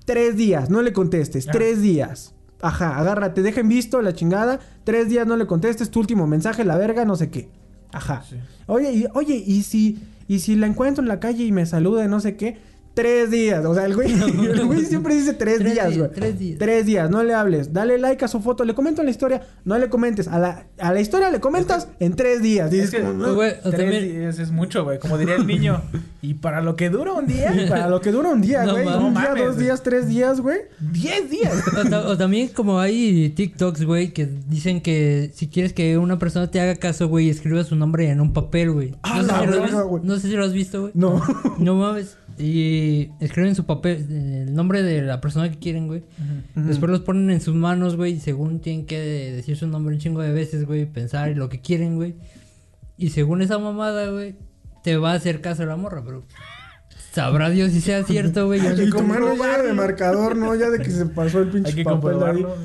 E: Tres días, no le contestes.
F: Ah.
E: Tres días. Ajá, agarra, te dejen visto la chingada. Tres días no le contestes, tu último mensaje, la verga, no sé qué. Ajá.
F: Sí.
E: Oye, y, oye, y si, y si la encuentro en la calle y me saluda, y no sé qué. Tres días. O sea, el güey, el güey siempre dice tres,
G: Tres
E: días,
G: días,
E: güey.
G: tres días.
E: Tres días, no le hables. Dale like a su foto, le comento la historia. No le comentes. A la, a la historia le comentas en tres días. Dices,
F: Es que,
E: como,
G: o
F: tres
G: también-
F: días es mucho, güey. Como diría el niño. y para lo que dura un día,
E: Y para lo que dura un día,
G: No
E: güey.
G: mames.
E: un día,
F: mames,
E: dos
F: güey.
E: días, tres días, güey.
F: diez días.
G: O, ta- o también como hay TikToks, güey, que dicen que si quieres que una persona te haga caso, güey, escriba su nombre en un papel, güey.
E: Ah,
G: No, sé
E: la
G: si lo has
E: verga,
G: visto-
E: güey.
G: no sé si lo has visto, güey.
E: No.
G: No mames. Y escriben su papel, eh, el nombre de la persona que quieren, güey. Después los ponen en sus manos, güey. Y según tienen que decir su nombre un chingo de veces, güey. Pensar lo que quieren, güey. Y según esa mamada, güey, te va a hacer caso la morra, pero. Sabrá Dios si sea cierto, güey.
E: Y mano ya de marcador, ¿no? Ya de que se pasó el
F: Hay
E: pinche
F: que
E: papel ahí.
F: comprobarlo.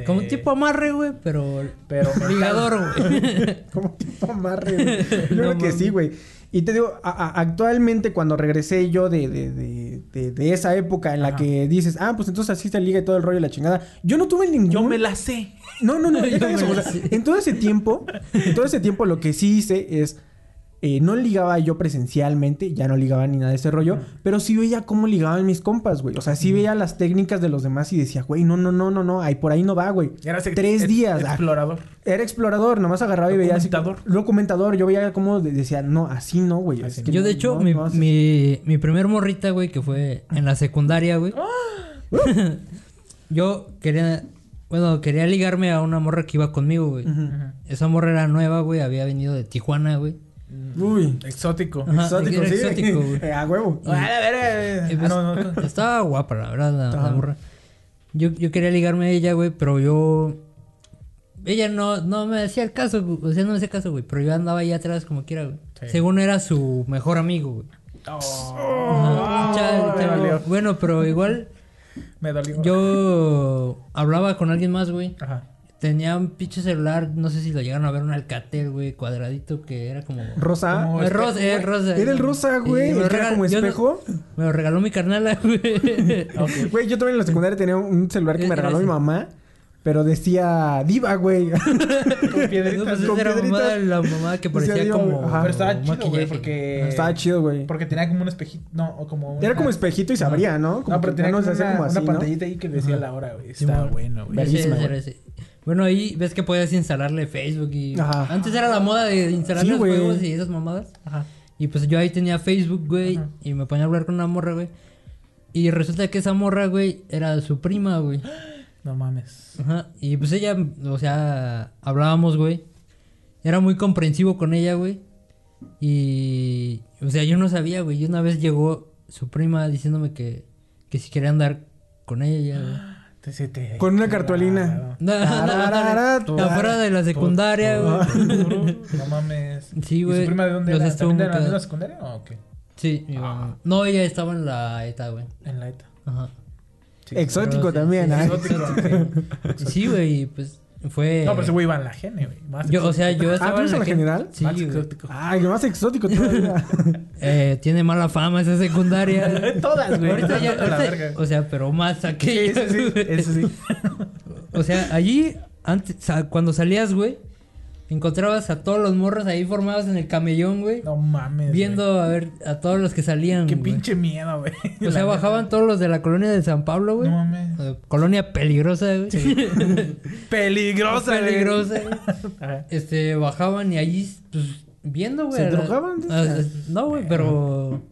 F: Eh,
G: Como un tipo amarre, güey, pero.
F: Pero
G: Ligador, güey.
E: Como tipo amarre, güey. Yo creo que sí, güey. Y te digo, a- a- actualmente cuando regresé yo de, de, de, de, de esa época en la que dices, ah, pues entonces así se liga y todo el rollo y la chingada. Yo no tuve ningún...
F: Yo me la sé.
E: No, no, no.
G: Yo me la sé.
E: en todo ese tiempo, en todo ese tiempo lo que sí hice es... eh, no ligaba yo presencialmente, ya no ligaba ni nada de ese rollo, pero sí veía cómo ligaban mis compas, güey. O sea, sí veía las técnicas de los demás y decía, güey, no, no, no, no, no, ahí por ahí no va, güey.
F: Eras
E: Tres días. ah,
F: Explorador.
E: era explorador, nomás agarraba y veía así.
F: Documentador.
E: Documentador. Yo veía cómo de- decía, no, así no, güey.
F: Así
G: Yo,
E: no,
G: de hecho,
E: no,
G: mi,
E: no
G: mi, mi primer morrita, güey, que fue en la secundaria, güey. yo quería, bueno, quería ligarme a una morra que iba conmigo, güey. Esa morra era nueva, güey, había venido de Tijuana, güey.
E: Uy,
F: Exótico.
G: Ajá,
E: exótico, sí.
G: exótico, güey.
E: A huevo.
F: A ver, eh,
G: Y
F: ah,
G: pues,
F: no, no.
G: Estaba guapa, la verdad, la, morra. Yo, yo quería ligarme a ella, güey, pero yo... Ella no, no me hacía el caso, güey, o sea, no me hacía caso, güey, pero yo andaba ahí atrás como quiera, güey.
F: Sí.
G: Según era su mejor amigo, güey.
F: Oh.
G: Chale,
F: me dolió.
G: Bueno, pero igual
F: Me dolió.
G: yo hablaba con alguien más, güey.
F: Ajá.
G: Tenía un pinche celular, no sé si lo llegaron a ver, un Alcatel, güey, cuadradito que era como...
E: Rosa.
F: Como-
G: rosa, es rosa.
E: Era el rosa, güey. Que era
G: regal-
E: como
G: yo no-
E: espejo.
G: Me lo regaló mi carnala, güey.
E: Güey, yo también en la secundaria tenía un celular que me
G: Era
E: regaló mi mamá. Pero decía diva, güey.
F: Con
G: No,
F: piedritas.
G: pues
E: con
G: era mamá, la mamá que
E: Decía
G: parecía
E: Diva,
G: como...
E: Ajá.
F: Pero estaba chido, güey, porque...
E: Estaba chido, güey.
F: Porque tenía como un espejito. No, o como.
E: Era
F: una-
E: como espejito y se abría, ¿no? Como
F: No, pero tenía
E: no
F: una,
E: como así,
F: una
E: ¿no?
F: pantallita ahí que decía la hora, güey.
G: Sí,
F: Estaba
G: mon.
F: bueno, güey.
E: Verga.
G: Bueno, ahí ves que podías instalarle Facebook y...
E: Ajá.
G: Antes era la moda de instalar
E: Sí,
G: los
E: güey.
G: juegos y esas mamadas.
F: Ajá.
G: Y pues yo ahí tenía Facebook, güey,
F: Ajá.
G: y me ponía a hablar con una morra, güey. Y resulta que esa morra, güey, era su prima, güey.
F: No mames.
G: Ajá. Y pues ella, o sea, hablábamos, güey. Era muy comprensivo con ella, güey. Y, o sea, yo no sabía, güey. Y una vez llegó su prima diciéndome que, que si quería andar con ella, güey.
F: Se te-
E: Con una cartulina.
G: No, afuera de la secundaria, güey.
F: No mames.
G: Sí,
F: ¿Y
G: güey.
F: su prima de dónde
G: Los
F: era? ¿También de la misma secundaria o qué?
G: Sí, mi mamá. No, ella estaba en la ETA, güey.
F: En la ETA.
G: Ajá.
F: Sí,
E: Exótico
G: sí,
E: también,
G: sí,
E: ¿ah?
F: Exótico, sí.
G: Sí, güey, pues fue...
F: No, pero ese güey iba en la gene, güey. Más
G: Yo, o sea, yo
E: Ah,
G: estaba
E: ¿tú eres en la
G: gen-
E: general?
G: Sí,
F: Más exótico.
E: Ay, lo más exótico todavía.
G: Eh, tiene mala fama esa secundaria.
F: Todas, güey.
G: Ahorita ya,
F: la
G: ahorita-
F: verga.
G: o sea, pero más aquella.
F: Eso sí, eso sí.
G: O sea, allí, antes, cuando salías, güey, encontrabas a todos los morros ahí formados en el camellón, güey.
F: No mames.
G: viendo a ver a todos los que salían.
F: güey. Qué
G: güey.
F: pinche miedo, güey.
G: O sea, bajaban todos los de la colonia de San Pablo, güey.
F: No mames.
G: Colonia peligrosa, güey.
F: Peligrosa, güey.
G: peligrosa. güey. Este, bajaban y allí, pues, viendo, güey.
E: ¿Se drogaban?
G: no, güey, pero...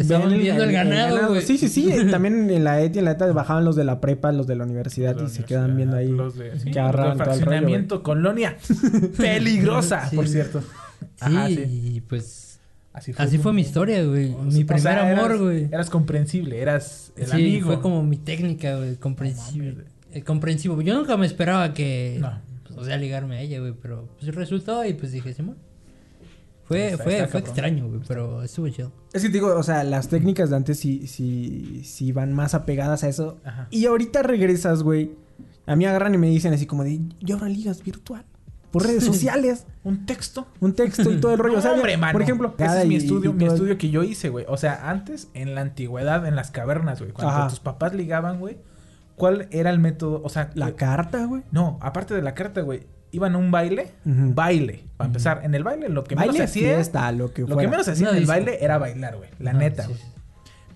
G: Estaban viendo el, ganado, güey.
E: Sí, sí, sí. eh, También en la ETI, en la ETA, bajaban los de la prepa, los de la universidad y se quedan viendo ahí.
F: Los de, sí,
E: que agarraban todo el rollo,
F: colonia. Peligrosa,
G: Sí.
F: por cierto.
G: Sí,
F: Ajá, sí.
G: y pues...
F: Así
G: Así fue mi historia, güey. Mi
F: sea,
G: primer amor, güey.
F: Eras comprensible, eras el
G: sí,
F: amigo.
G: fue como mi técnica, güey.
F: No mames,
G: eh, comprensivo. Yo nunca me esperaba que...
F: No.
G: pues, o sea, ligarme a ella, güey. Pero pues resultó y pues dije, Simón. Fue,
F: Está-
G: fue,
F: está
G: fue extraño, güey. Pero estuvo chido.
E: Es que te digo, o sea, las técnicas de antes sí, sí, sí van más apegadas a eso.
F: Ajá.
E: Y ahorita regresas, güey. A mí agarran y me dicen así como de, yo ahora ligas virtual. Por redes sociales.
F: Un texto.
E: Un texto y todo el rollo.
F: No,
E: o sea,
F: hombre,
E: ya-
F: mano.
E: por ejemplo,
F: ese es mi estudio, mi estudio que yo hice, güey. O sea, antes, en la antigüedad, en las cavernas, güey. Cuando
E: Ajá.
F: tus papás ligaban, güey. ¿Cuál era el método? O sea,
E: La
F: eh,
E: carta, güey.
F: no, aparte de la carta, güey. Iban a un baile. Baile. Para empezar, en el baile lo que
E: Baile,
F: menos hacía.
E: fiesta, lo que
F: Lo que menos hacía en el baile era bailar, güey. La neta,
G: sí,
F: güey.
G: sí.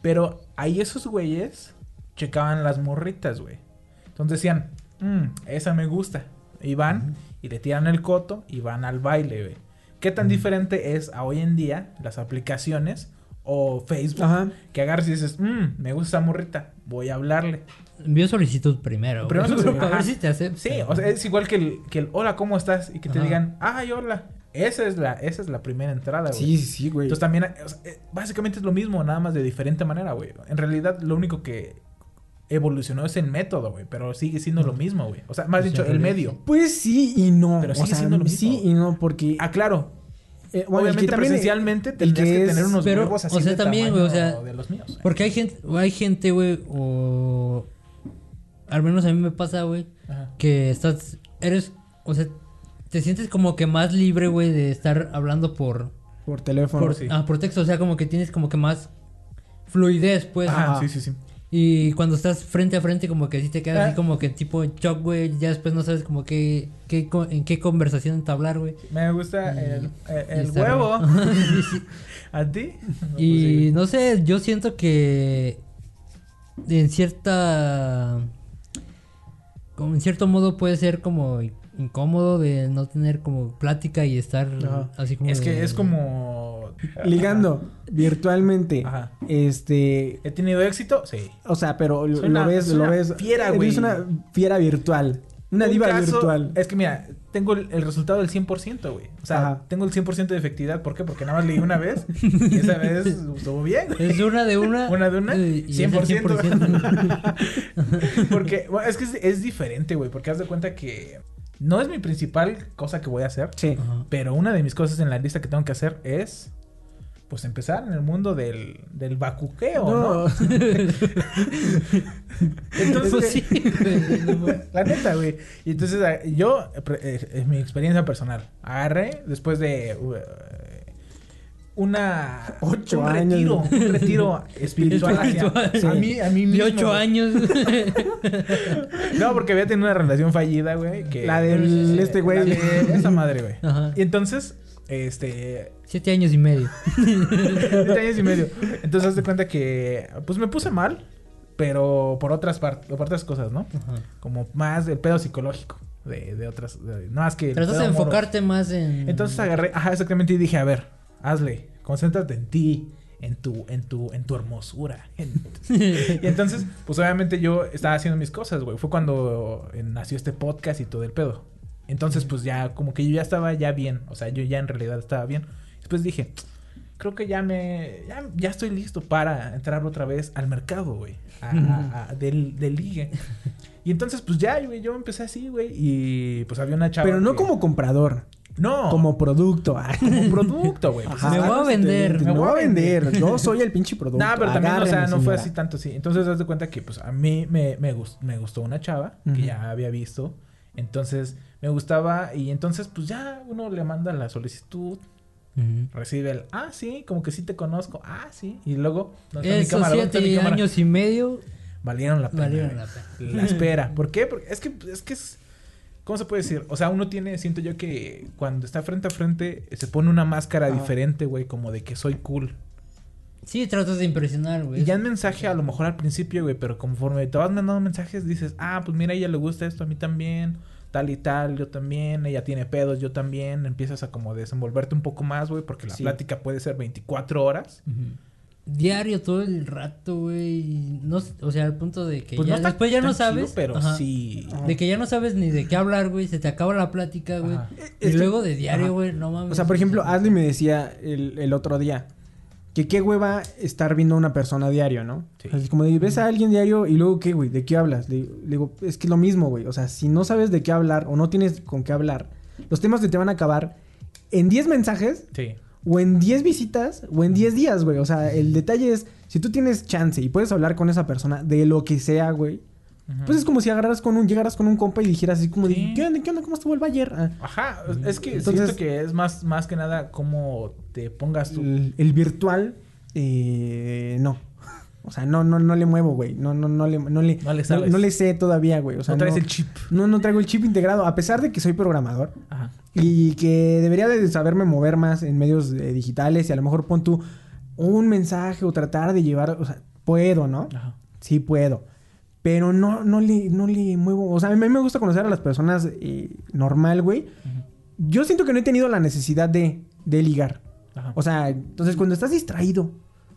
F: Pero ahí esos güeyes checaban las morritas, güey. Entonces decían, "Mm, esa me gusta. Y van y le tiran el coto y van al baile, güey. ¿Qué tan diferente es a hoy en día las aplicaciones o Facebook?
E: Ajá.
F: Que agarras y dices, "Mm, me gusta esa morrita, voy a hablarle.
G: Envió solicitud primero.
F: Solicitud,
G: para ver si te acepta.
F: Sí, o sea, es igual que el, que el hola, ¿cómo estás? Y que te
G: Ajá.
F: digan, ay, hola. Esa es la, esa es la primera entrada, güey.
E: Sí, sí, sí, güey.
F: Entonces también, o sea, eh, básicamente es lo mismo, nada más de diferente manera, güey. En realidad, lo único que evolucionó es el método, güey, pero sigue siendo lo mismo, güey. O sea, más
G: Pues
F: dicho, el medio.
E: Pues sí y no.
F: Pero
E: o
F: sigue
E: sea,
F: siendo lo
E: sí
F: mismo.
E: y no, porque.
F: Ah, claro.
E: Eh, bueno, que
F: Obviamente, presencialmente
E: el
F: tendrías que,
E: que
F: tener unos
G: pero,
F: huevos así
G: o sea,
F: de
G: también,
F: tamaño
G: o sea,
F: de los míos.
G: Porque hay gente, hay gente, güey, o... Al menos a mí me pasa, güey, que estás... Eres... O sea, te sientes como que más libre, güey, de estar hablando por...
E: Por teléfono.
G: Por,
F: sí.
G: ah, por texto. O sea, como que tienes como que más fluidez, pues.
F: Ajá. sí, sí, sí.
G: Y cuando estás frente a frente, como que sí te quedas
F: Ah.
G: así como que tipo shock, güey. Ya después no sabes como que, qué co- en qué conversación entablar, güey.
F: Me gusta el, el- huevo.
G: raro. Sí, sí.
F: ¿A ti? No, pues
G: Y
F: sí,
G: no sé, yo siento que en cierta como en cierto modo puede ser como incómodo de no tener como plática y estar
E: Ajá.
G: así como
F: Es que
G: de-
F: es como...
E: Ligando virtualmente.
F: Ajá.
E: Este.
F: ¿He tenido éxito? Sí.
E: O sea, pero lo,
F: una-
E: ves,
F: soy
E: lo
F: una
E: ves.
F: fiera,
E: eres
F: güey.
E: una fiera virtual. Una
F: Un
E: diva
F: caso-
E: virtual.
F: Es que mira, tengo el, el resultado del 100%, güey. O sea,
E: Ajá.
F: tengo el 100% de efectividad. ¿Por qué? Porque nada más leí una vez. Y esa vez estuvo bien, güey.
G: es una de una
F: Una de una,
G: y es el
F: 100%. Porque, bueno, es que es, es diferente, güey. Porque haz de cuenta que no es mi principal cosa que voy a hacer.
E: Sí.
G: Ajá.
F: Pero una de mis cosas en la lista que tengo que hacer es. Pues empezar en el mundo del, del bacuqueo, ¿no?
E: No.
F: Entonces,
G: sí.
F: La neta, güey. Y entonces a- yo, eh, pre- eh, es mi experiencia personal. Agarré después de uh, una
E: Ocho
F: un
E: años.
F: retiro, un retiro espiritual hacia- a mí, a mí
G: de
F: mismo.
G: ocho
F: güey.
G: años
F: No, porque había tenido una relación fallida, güey. Que
E: La del este güey.
F: de esa madre, güey.
G: Ajá.
F: Y entonces, este,
G: siete años y medio
F: siete años y medio. Entonces, haz de cuenta que, pues me puse mal, pero por otras partes, por otras cosas, ¿no?
G: Ajá.
F: Como más del pedo psicológico. De, de otras, de- no más que. el
G: tratas
F: pedo
G: de enfocarte más en
F: Entonces agarré, ajá, exactamente, y dije, a ver, hazle, concéntrate en ti, en tu, en tu, en tu hermosura. en- y entonces, pues obviamente yo estaba haciendo mis cosas, güey. Fue cuando eh, nació este podcast y todo el pedo. Entonces, pues ya, como que yo ya estaba ya bien. O sea, yo ya en realidad estaba bien. Después dije, creo que ya me, ya, ya estoy listo para entrar otra vez al mercado, güey. Del, del ligue. Y entonces, pues ya, güey, yo empecé así, güey. Y pues había una chava.
E: Pero no
F: que-
E: como comprador,
F: No.
E: como producto. Ah.
F: como producto, güey. Pues,
G: Me voy a
E: agárrate,
G: vender.
E: Me voy a vender. Yo soy el pinche producto.
F: Nah, pero también, o sea, no fue así tanto así. Entonces, haz de cuenta que, pues, a mí me, me, gust- me gustó una chava que ya había visto Entonces, me gustaba y entonces, pues ya uno le manda la solicitud, recibe el, ah, sí, como que sí te conozco, ah, sí. Y luego, ¿dónde está mi
G: Esos
F: cámara? ¿Dónde está mi
G: siete
F: cámara?
G: años y medio
F: Valieron la pena.
G: valieron la pena.
F: La espera. ¿Por qué? Porque es que es que es. ¿Cómo se puede decir? O sea, uno tiene, siento yo que cuando está frente a frente se pone una máscara
E: Ajá.
F: diferente, güey, como de que soy cool.
G: Sí, tratas de impresionar, güey.
F: Y ya en mensaje, a lo mejor al principio, güey, pero conforme te vas mandando mensajes, dices, ah, pues mira, a ella le gusta esto, a mí también, tal y tal, yo también, ella tiene pedos, yo también. Empiezas a como desenvolverte un poco más, güey, porque la
E: Sí.
F: plática puede ser 24 horas.
G: Ujú. Diario todo el rato, güey. No, o sea, al punto de que
F: Pues
G: ya
F: no
G: después ya no
F: tan chido,
G: sabes.
F: pero
G: Ajá.
F: sí.
G: De que ya no sabes ni de qué hablar, güey. Se te acaba la plática, güey.
F: Ajá.
G: Y
E: que-
G: luego de diario, güey, no mames.
E: O sea, por ejemplo, Ashley me decía el, el otro día que qué hueva estar viendo a una persona diario, ¿no?
F: Sí.
E: Así como de, ves a alguien diario y luego qué, güey, ¿de qué hablas? Le, le digo, es que es lo mismo, güey. O sea, si no sabes de qué hablar o no tienes con qué hablar, los temas se te van a acabar en 10 mensajes
F: Sí.
E: O en 10 visitas o en 10 días, güey. O sea, el detalle es, si tú tienes chance y puedes hablar con esa persona de lo que sea, güey, pues es como si agarraras con un, llegaras con un compa y dijeras así como
F: Sí.
E: de, ¿qué onda? ¿Qué onda? ¿Cómo estuvo el Bayer? Ah,
F: Ajá, es que
E: Entonces-
F: siento que es más, más que nada cómo te pongas tú.
E: el, el virtual, eh, no. O sea, no, no, no le muevo, güey. No, no, no le, no le,
F: No le
E: no,
F: sabes.
E: no le sé todavía, güey. O sea,
F: no traes
E: no,
F: el chip.
E: no, no traigo el chip integrado, a pesar de que soy programador
F: Ajá.
E: Y que debería de saberme mover más en medios eh, digitales y a lo mejor pon tú un mensaje o tratar de llevar, o sea, puedo, ¿no?
F: Ajá.
E: Sí puedo. Pero no, no le, no le muevo. O sea, a mí me gusta conocer a las personas eh, normal, güey. Yo siento que no he tenido la necesidad de, de ligar.
F: Ajá.
E: O sea, entonces cuando estás distraído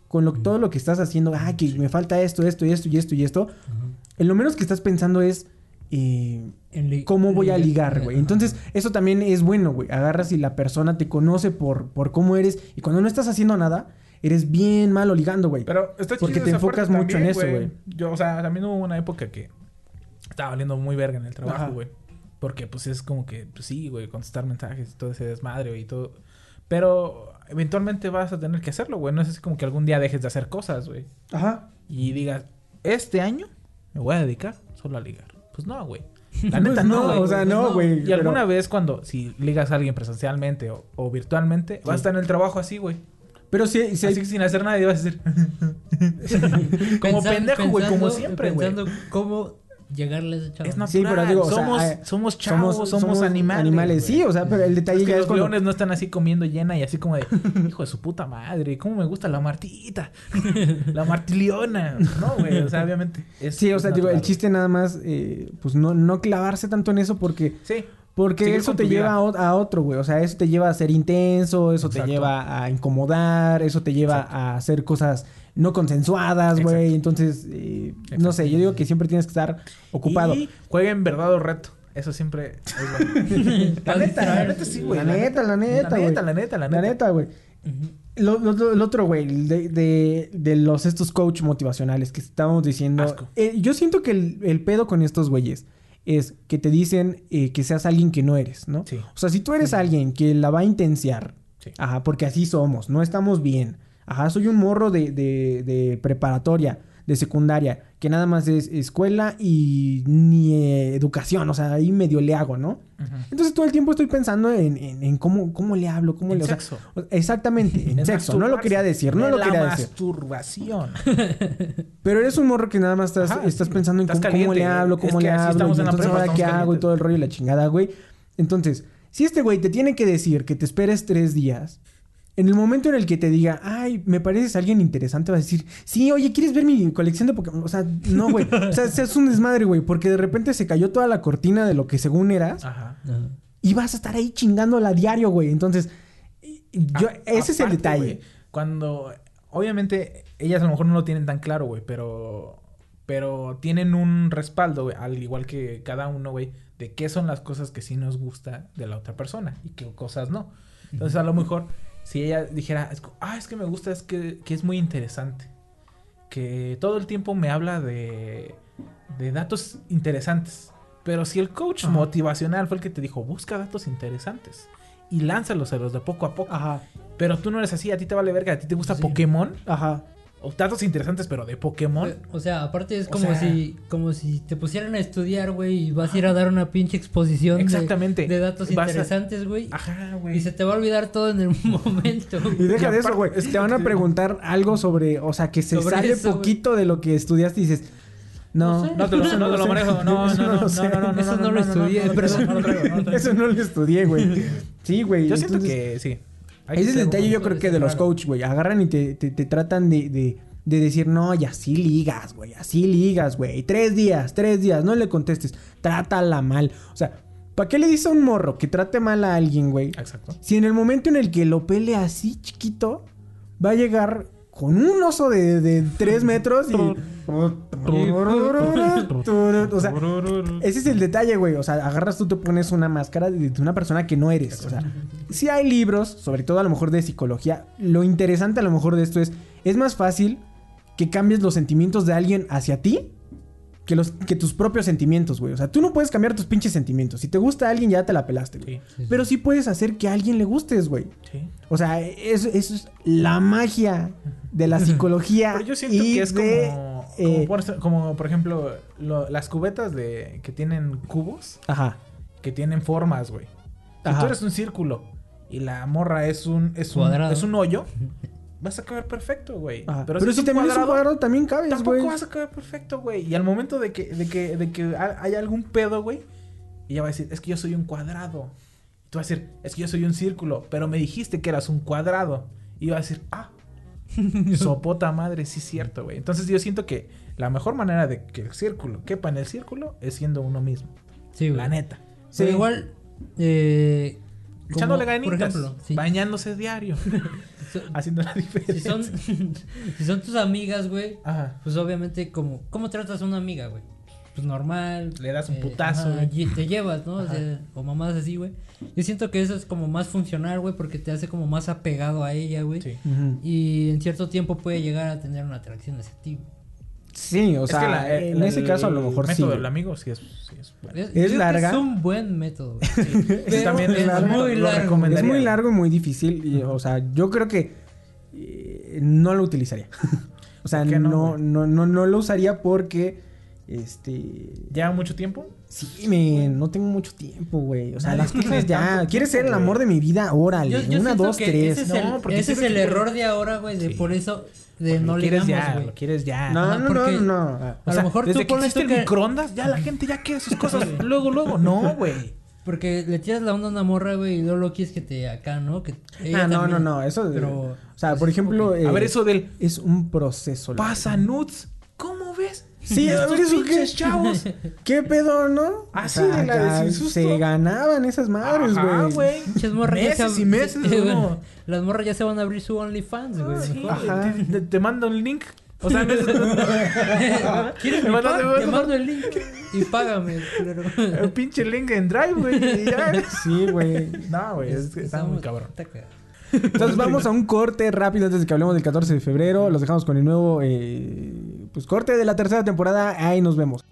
E: con lo, todo lo que estás haciendo, ah, que me falta esto, esto y esto y esto y esto, en lo menos que estás pensando es eh, cómo voy a
G: ligar.
E: güey. Entonces, eso también es bueno, güey. Agarras y la persona te conoce por, por cómo eres y cuando no estás haciendo nada, eres bien malo ligando, güey.
F: Pero está
E: Porque te enfocas mucho en eso, güey.
F: Yo, o sea, también hubo una época que estaba valiendo muy verga en el trabajo, güey. Porque, pues, es como que, pues sí, güey, contestar mensajes y todo ese desmadre, güey, y todo. Pero eventualmente vas a tener que hacerlo, güey. No es así como que algún día dejes de hacer cosas, güey.
E: Ajá.
F: Y digas, este año me voy a dedicar solo a ligar. Pues no, güey. La
E: Pues
F: neta no,
E: no,
F: güey.
E: o sea,
F: Pues
E: no, güey,
F: Y
E: pero-
F: alguna vez cuando, si ligas a alguien presencialmente o, o virtualmente, vas a estar en el trabajo así, güey.
E: Pero sí, sí hay-
F: Así que sin hacer nada y vas a decir... como pendejo, güey, como siempre, güey.
G: Pensando cómo llegarle a ese chavo.
F: Es natural.
E: Sí, pero digo, o sea,
F: somos, somos chavos, somos, animales.
E: Animales, sí, o sea, pero el detalle
F: Es que
E: ya es
F: los
E: cuando...
F: leones no están así comiendo llena y así como de, hijo de su puta madre, cómo me gusta la martita, la martiliona. No, güey, o sea, obviamente. Es,
E: Sí, o
F: es
E: sea, digo, el chiste nada más, eh, pues no, no clavarse tanto en eso porque...
F: Sí.
E: Porque
F: Seguir
E: eso te lleva a, otro, güey. O sea, eso te lleva a ser intenso, eso
F: Exacto.
E: te lleva a incomodar, eso te lleva
F: Exacto.
E: a hacer cosas no consensuadas, güey. Entonces, eh, no sé, yo digo que siempre tienes que estar ocupado.
F: Y jueguen verdad o reto. Eso siempre es bueno. la neta, la neta sí, güey.
E: La neta, la neta,
F: La
E: güey.
F: neta, la neta, la
E: La
F: neta.
E: güey. Lo, lo- lo- el otro, güey, de, de, de los estos coach motivacionales que estábamos diciendo.
F: Asco.
E: eh, yo siento que el, el pedo con estos güeyes es que te dicen eh, que seas alguien que no eres, ¿no?
F: Sí.
E: O sea, si tú eres alguien que la va a intenciar,
F: Sí.
E: ajá, porque así somos, no estamos bien. Ajá, soy un morro de, de, de preparatoria, de secundaria, que nada más es escuela y ni eh, educación, o sea, ahí medio le hago, ¿no? Entonces todo el tiempo estoy pensando en, en- en cómo, cómo le hablo, cómo
F: En
E: le... o sea,
F: sexo.
E: o- exactamente, en sexo. No lo quería decir, no lo
F: la
E: quería decir.
F: masturbación.
E: Pero eres un morro que nada más estás,
F: Ajá,
E: estás pensando en
F: estás
E: cómo, cómo le hablo,
F: es
E: cómo
F: que
E: le hablo.
F: estamos
E: y
F: en la
E: entonces ahora qué hago y todo el rollo y la chingada, güey. Entonces, si este güey te tiene que decir que te esperes tres días, en el momento en el que te diga, ay, me pareces alguien interesante, vas a decir, sí, oye, ¿quieres ver mi colección de Pokémon? O sea, no, güey. O sea, es un desmadre, güey, porque de repente se cayó toda la cortina de lo que según eras
F: Ajá.
G: Ajá.
E: y vas a estar ahí chingándola a diario, güey. Entonces, yo,
F: A-
E: ese es el detalle.
F: cuando, obviamente, ellas a lo mejor no lo tienen tan claro, güey, pero, pero tienen un respaldo, güey, al igual que cada uno, güey, de qué son las cosas que sí nos gusta de la otra persona y qué cosas no. Entonces, a lo mejor, si ella dijera, ah, es que me gusta, es que, que es muy interesante, que todo el tiempo me habla de, de datos interesantes. Pero si el coach
E: Ajá.
F: motivacional fue el que te dijo, busca datos interesantes y lánzalos a los de poco a poco.
E: Ajá,
F: Pero tú no eres así, a ti te vale verga, a ti te gusta
G: Sí.
F: Pokémon.
E: ajá.
F: Datos interesantes, pero de Pokémon.
G: O sea, aparte es
F: O
G: como
F: sea-
G: si como si te pusieran a estudiar, güey, y vas a ir a dar una pinche exposición de-
F: Exactamente.
G: de, datos
F: Vas
G: interesantes, güey.
F: Ajá, güey.
G: Y se te va a olvidar todo en el momento.
E: Y deja
F: Y
E: de eso, güey.
F: es que
E: Te van a preguntar algo sobre, o sea, que se sale
G: eso,
E: poquito de lo que estudiaste y dices, no,
G: No
F: te lo,
E: eso
F: no te lo
E: sé.
F: manejo. No, no, no,
G: Eso no lo estudié.
E: Eso no lo estudié, güey. Sí, güey.
F: Yo siento que sí.
E: Ese es el detalle, yo creo que de los
F: raro.
E: coach, güey. Agarran y te, te, te tratan de, de, de decir, no, y así ligas, güey. Así ligas, güey. Tres días, tres días. No le contestes. Trátala mal. O sea, ¿para qué le dices a un morro que trate mal a alguien, güey?
F: Exacto.
E: Si en el momento en el que lo pele así chiquito, va a llegar con un oso de, de tres metros y... o sea, ese es el detalle, güey. O sea, agarras tú, te pones una máscara de, una persona que no eres. O sea, si hay libros, sobre todo a lo mejor de psicología, lo interesante a lo mejor de esto es, es más fácil que cambies los sentimientos de alguien hacia ti que, los, que tus propios sentimientos, güey. O sea, tú no puedes cambiar tus pinches sentimientos. Si te gusta a alguien, ya te la pelaste, güey.
F: Sí,
E: Pero sí puedes hacer que a alguien le gustes, güey.
F: sí.
E: O sea, eso, eso es la magia de la psicología.
F: Pero yo siento
E: y
F: que es
E: de,
F: como,
E: eh,
F: como, por, como, por ejemplo lo- las cubetas de que tienen cubos,
E: Ajá.
F: que tienen formas, güey. Si
E: Ajá.
F: tú eres un círculo y la morra es un es un,
G: Cuadrado.
F: es un hoyo, vas a caber perfecto, güey. Pero,
E: Pero,
F: si,
E: si
F: es un
E: también es un cuadrado, también cabes,
F: tampoco
E: güey.
F: vas a caber perfecto, güey. Y al momento de que de que de que ha- haya algún pedo, güey, ella va a decir, "Es que yo soy un cuadrado." Y tú vas a decir, "Es que yo soy un círculo, pero me dijiste que eras un cuadrado." Y va a decir, "Ah, Sopota madre, sí es cierto, güey. Entonces yo siento que la mejor manera de que el círculo quepa en el círculo es siendo uno mismo.
G: Sí, güey.
F: La neta.
G: Pero
E: Sí.
G: igual, eh,
F: Echándole ganitas.
G: Por ejemplo, sí.
F: Bañándose diario.
G: So-
F: haciendo la
G: si
F: diferencia.
G: son, si son tus amigas, güey,
F: Ajá.
G: pues obviamente, como, ¿cómo tratas a una amiga, güey? Pues normal.
F: Le das un
G: eh,
F: putazo,
G: ajá, y te llevas, ¿no? O, sea, o mamás así, güey. Yo siento que eso es como más funcional, güey, porque te hace como más apegado a ella, güey.
F: Sí.
G: Y en cierto tiempo puede llegar a tener una atracción hacia ti.
E: Sí, o
F: Es
E: sea,
F: que la-
E: en
F: el-
E: ese caso a lo mejor
F: el
E: sí.
F: método
E: güey.
F: del amigo sí es, sí es bueno.
G: Es,
E: Es larga.
G: Es un buen método, güey. Pero
F: también es
G: es
F: largo,
G: muy
F: lo
G: largo.
F: recomendaría.
E: Es muy largo y muy difícil. Y, o sea, yo creo que eh, no lo utilizaría. o sea,
F: ¿Por qué no,
E: no, no, no lo usaría porque. Este.
F: ¿Lleva mucho tiempo?
E: Sí, me, no tengo mucho tiempo, güey. O sea,
F: Nadie
E: las cosas ya. ¿Quieres ser el amor de mi vida? Órale.
G: Yo- yo
E: Una, dos,
G: que
E: tres.
G: Ese es
F: No, porque
G: ese es el
F: que-
G: error de ahora, güey. De
F: Sí.
G: por eso, de no
F: lo quieres
G: ligamos,
F: ya,
G: güey.
F: lo quieres ya.
E: No,
G: Ajá,
E: no, no,
G: porque-
E: no.
G: A
F: O
G: lo
F: sea,
G: mejor
F: desde
G: tú
F: que
G: tú
F: el
G: que-
F: microondas, ya la gente ya quiere sus cosas luego, luego. No, güey.
G: Porque le tiras la onda a una morra, güey, y luego lo quieres que te acá, ¿no? Que ella
E: Ah, no,
G: también-
E: no, no. Eso.
G: Pero,
E: o sea,
G: pues,
E: por ejemplo. eh,
F: A ver, eso del
E: Es un proceso.
F: pasa nudes. ¿Cómo ves?
E: Sí, a ver,
F: Estos
E: ¿eso qué?
F: chavos.
E: ¿Qué pedo, no?
F: Ah,
E: O
F: sí,
E: sea,
F: de la de sin susto.
E: Se ganaban esas madres, güey.
F: güey.
G: Pinches morras ya
F: Meses
G: se-
F: y meses,
G: Eh, bueno, Las morras ya se van a abrir su OnlyFans, güey.
F: Sí,
G: mejor.
E: Ajá.
F: te, te- te mando un link. O sea, de-
G: ¿Quieres
F: Me
G: mi
F: me
G: Te mando el link y págame, culero.
F: el pinche link en Drive, güey.
E: Sí, güey.
F: No, güey, es está muy cabrón.
G: está cagado.
E: Entonces vamos a un corte rápido antes de que hablemos del 14 de febrero. Los dejamos con el nuevo eh, pues corte de la tercera temporada. Ahí nos vemos.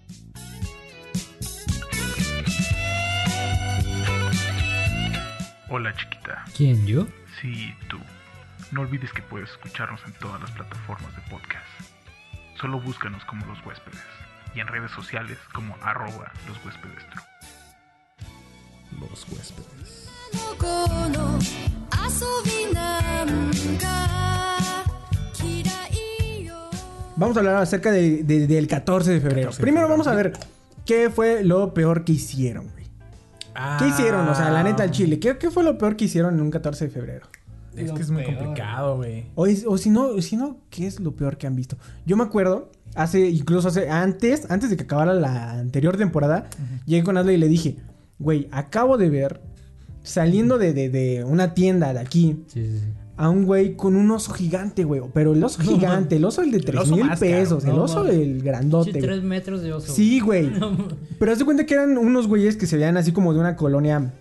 A: Hola chiquita,
G: ¿Quién, yo?
A: sí tú. No olvides que puedes escucharnos en todas las plataformas de podcast. Solo búscanos como los huéspedes y en redes sociales como arroba los huéspedes.
F: Los huéspedes.
E: Vamos a hablar acerca de, del 14 de febrero. Primero vamos a ver qué fue lo peor que hicieron, güey. ¿Qué ah. hicieron? O sea, la neta, al chile. ¿Qué, fue lo peor que hicieron en un 14 de febrero?
F: Es que es muy complicado, güey.
E: O, si no, si no, ¿qué es lo peor que han visto? Yo me acuerdo, hace, incluso hace, antes, antes de que acabara la anterior temporada, llegué con Adley y le dije, güey, acabo de ver saliendo de, de- de una tienda de aquí,
G: Sí, sí, sí.
E: a un güey con un oso gigante, güey. Pero el oso gigante, el oso el de
F: El
E: 3
F: oso
E: mil pesos, el
G: No,
E: oso el grandote,
G: Sí,
E: güey.
G: tres metros de oso.
E: Sí, güey.
G: No.
E: Pero haz de cuenta que eran unos güeyes que se veían así como de una colonia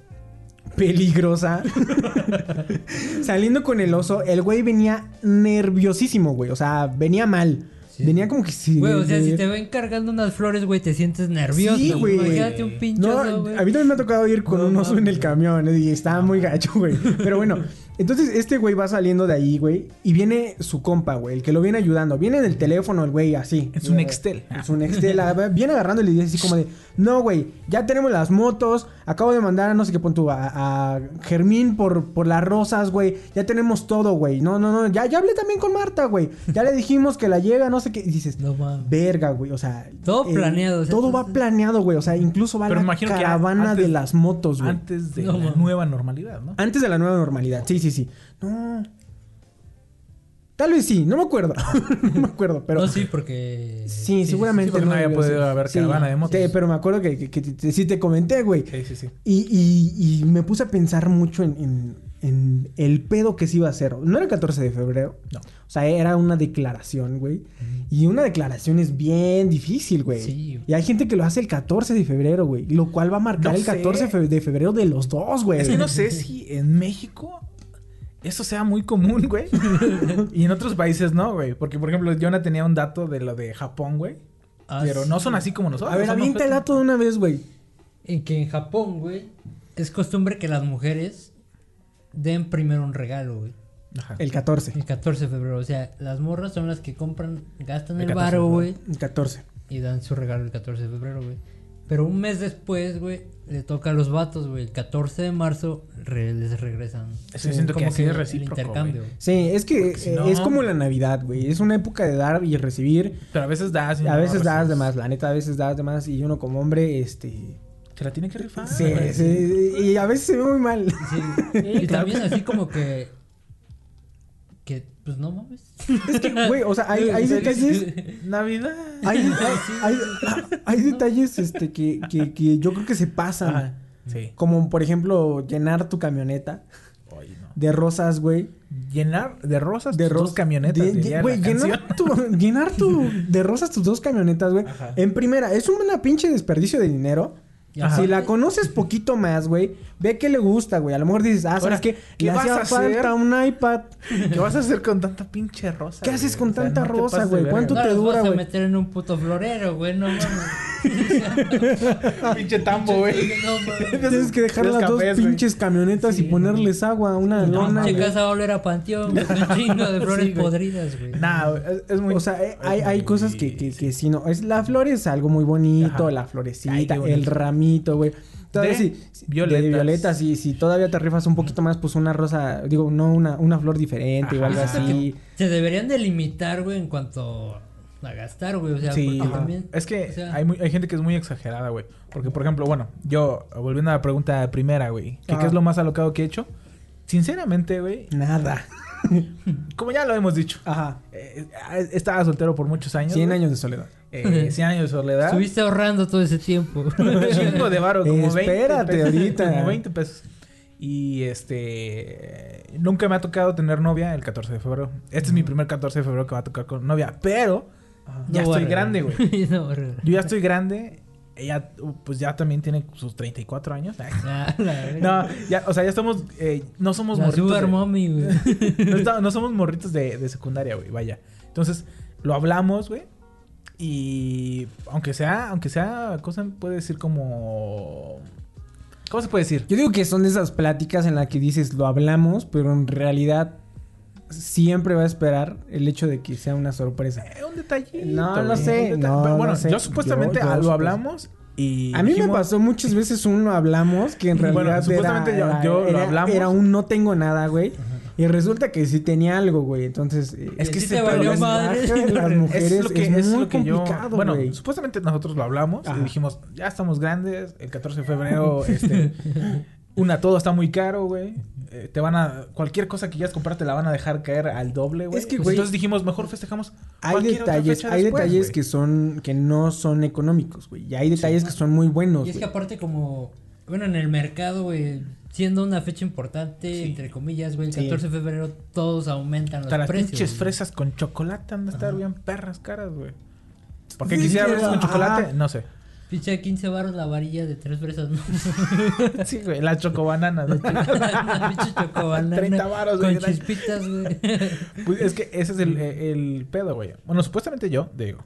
E: peligrosa. Saliendo con el oso, el güey venía nerviosísimo, güey. O sea, venía mal.
G: Sí.
E: Venía como que si.
G: Güey, o sea,
E: de-
G: si te ven cargando unas flores, güey, te sientes nervioso.
E: Sí, güey.
G: Imagínate un pinche
E: No,
G: oso,
E: a mí también me ha tocado ir con
G: No
E: un oso en el camión y estaba muy gacho, güey. Pero bueno, Entonces este güey va saliendo de ahí, güey, y viene su compa, güey, el que lo viene ayudando. Viene en el teléfono el güey así.
F: Es un Nextel.
E: Es un Nextel. ah, viene agarrando y le dice así como de, no, güey, ya tenemos las motos, acabo de mandar a no sé qué punto a, a Germín por, por las rosas, güey, ya tenemos todo, güey. No, no, no, ya, ya hablé también con Marta, güey. Ya le dijimos que la llega, no sé qué. Y dices,
G: No mames.
E: verga, güey, o sea.
G: Todo planeado, o sea,
E: todo va planeado, güey. O sea, incluso va
F: Pero
E: la
F: me imagino que
E: caravana
F: antes-
E: de las motos, güey.
F: Antes de
G: No,
F: la nueva normalidad, ¿no?
E: Antes de la nueva normalidad. Sí, sí, sí. No. Tal vez sí, no me acuerdo. no me acuerdo, pero.
G: no, sí, porque.
E: Sí, seguramente
F: sí, porque no había podido haber caravana de motos.
E: Pero me acuerdo que, que- que te- sí te comenté, güey.
F: Sí, sí, sí.
E: Y, y- y me puse a pensar mucho en, en- en el pedo que se iba a hacer. No era el 14 de febrero.
F: No.
E: O sea, era una declaración, güey. Y una declaración es bien difícil, güey.
G: Sí.
E: Y hay gente que lo hace el 14 de febrero, güey. Lo cual va a marcar
F: No
E: el
F: sé.
E: 14 fe- de febrero de los dos, güey.
F: Es que no sé si en México eso sea muy común, güey. y en otros países no, güey. Porque, por ejemplo, Jonah tenía un dato de lo de Japón, güey.
G: Ah,
F: pero
G: sí.
F: no son así como nosotros.
E: A ver, avienta el dato de una vez, güey.
G: En que en Japón, güey, es costumbre que las mujeres den primero un regalo, güey.
F: Ajá.
E: El 14.
G: El 14 de febrero. O sea, las morras son las que compran, gastan
F: El
G: el
F: 14 de
G: varo,
F: febrero.
G: güey.
E: El 14.
G: Y dan su regalo el 14 de febrero, güey. Pero un mes después, güey, le toca a los vatos, güey. El 14 de marzo re- les regresan.
F: Eso yo siento que
G: Como
F: así es
G: el
F: recíproco,
G: intercambio.
F: güey.
E: Sí, es que
F: si
E: eh,
F: no-
E: es como la Navidad, güey. Es una época de dar y recibir.
F: Pero a veces das. y
E: A
F: no
E: veces das de más, la neta, a veces das de más. Y uno como hombre, este...
F: Se la tiene que rifar.
E: Sí, sí, y a veces se ve muy mal.
G: Sí. y también así como que... Que, pues no mames.
E: Es que, güey, o sea, hay, hay detalles...
F: Navidad.
E: Hay, hay, hay- hay detalles este, que, que, que yo creo que se pasan.
F: Ajá. Sí.
E: Como, por ejemplo, llenar tu camioneta
F: no.
E: de rosas, güey.
F: Llenar de rosas
E: De
F: tus dos camionetas.
E: Güey, llenar, tu, llenar tu, de rosas tus dos camionetas, güey. En primera, es una pinche desperdicio de dinero.
G: Ajá.
E: Si la conoces poquito más, güey, ve que le gusta, güey. A lo mejor dices, ah, ¿sabes
F: Ahora,
E: qué?
F: ¿qué
E: Le
F: vas
E: hacía
F: a hacer?
E: falta un iPad.
F: ¿Qué vas a hacer con tanta pinche rosa?
E: ¿Qué haces
F: güey?
E: con
F: O sea,
E: tanta
F: no
E: rosa, güey? ¿Cuánto
G: No
E: te dura,
G: vas a
E: güey?
G: meter en un puto florero, güey, no mames.
F: pinche tambo, güey.
G: No.
E: Tienes que dejar las dos
F: cafés,
E: pinches camionetas y ponerles agua, una lona.
G: Pinche casa va a oler a panteón, un chingo de flores
E: Sí,
G: podridas, güey.
F: Nah, es, es muy.
E: O sea, eh, hay, hay cosas que, que, que sí, no. Es, la flor es algo muy bonito,
F: Ajá.
E: la florecita, el ramito, güey. Todavía
F: De
E: sí,
F: violetas.
E: De violetas, y si todavía te rifas un poquito más, pues una rosa, digo, no, una, una flor diferente o
F: Ajá.
E: algo así.
G: Se deberían de limitar, güey, en cuanto a gastar, güey. O sea,
F: Sí,
G: porque
F: ajá.
G: también.
F: es que
G: o sea,
F: hay, muy- hay gente que es muy exagerada, güey. Porque, por ejemplo, bueno, yo, volviendo a la pregunta primera, güey, que. ¿qué es lo más alocado que he hecho? Sinceramente, güey,
E: Nada.
F: como ya lo hemos dicho,
E: Ajá.
F: eh, estaba soltero por muchos años.
E: 100
F: güey.
E: años de soledad.
F: Eh, 100 años de soledad.
G: Estuviste ahorrando todo ese tiempo.
F: un chingo de varo, como 20
E: Espérate
F: pesos,
E: ahorita.
F: Como 20 pesos. Y este. Nunca me ha tocado tener novia el 14 de febrero. Este es mi primer 14 de febrero que va a tocar con novia. Pero ya
G: No
F: estoy grande, güey.
G: no.
F: Yo ya estoy grande. Ella, uh, pues ya también tiene sus 34 años. No, ya, o sea, ya estamos. eh, no somos
G: La
F: morritos.
G: sugar
F: de-
G: mommy, güey.
F: no, está- no somos morritos de, de secundaria, güey. Vaya. Entonces, lo hablamos, güey. Y aunque sea, aunque sea cosa, puede decir como. ¿Cómo se puede decir?
E: Yo digo que son de esas pláticas en las que dices, lo hablamos, pero en realidad siempre va a esperar el hecho de que sea una sorpresa.
F: Eh, un detallito.
E: No, no sé, no,
F: Pero bueno,
E: no sé.
F: yo supuestamente
E: Yo- yo
F: lo
E: supuesto.
F: hablamos y.
E: A mí me pasó muchas veces un no hablamos que en
F: Bueno,
E: realidad
F: supuestamente yo-
E: era,
F: yo lo
E: era-
F: hablamos.
E: era un no tengo nada, güey. Y resulta que sí tenía algo, güey. Entonces, eh,
F: Es que
G: Sí
F: ese
G: te
F: pedo
G: valió madre.
E: de las mujeres
F: es lo que,
E: es
F: es
E: muy
F: lo que yo.
E: complicado,
F: Bueno,
E: güey.
F: supuestamente nosotros lo hablamos
E: Ajá.
F: y dijimos, ya estamos grandes, el 14 de febrero, este. Una, todo está muy caro, güey. Eh, te van a. Cualquier cosa que quieras comprar te la van a dejar caer al doble, güey.
E: Es que,
F: Pues
E: güey,
F: entonces dijimos, mejor festejamos.
E: Hay detalles,
F: fecha
E: hay
F: después,
E: detalles
F: güey.
E: que son, que no son económicos, güey. Y hay detalles que son muy buenos,
G: Y es que aparte como, bueno, en el mercado, güey, siendo una fecha importante, entre comillas, güey, el
E: Sí.
G: 14 de febrero todos aumentan los
F: Hasta las
G: precios.
F: pinches
G: güey.
F: fresas con chocolate han de estar bien perras caras, güey. ¿Por qué
E: Sí,
F: quisiera
E: sí,
F: fresas con
E: ajá.
F: chocolate? No sé.
G: Pinche 15 baros la varilla de tres fresas, ¿no?
F: Sí, güey, la.
G: Una pinche chocobanana
F: 30 varos,
G: Con
F: güey.
G: chispitas, güey.
F: Pues es que ese es el, el pedo, güey. Bueno, supuestamente yo, digo.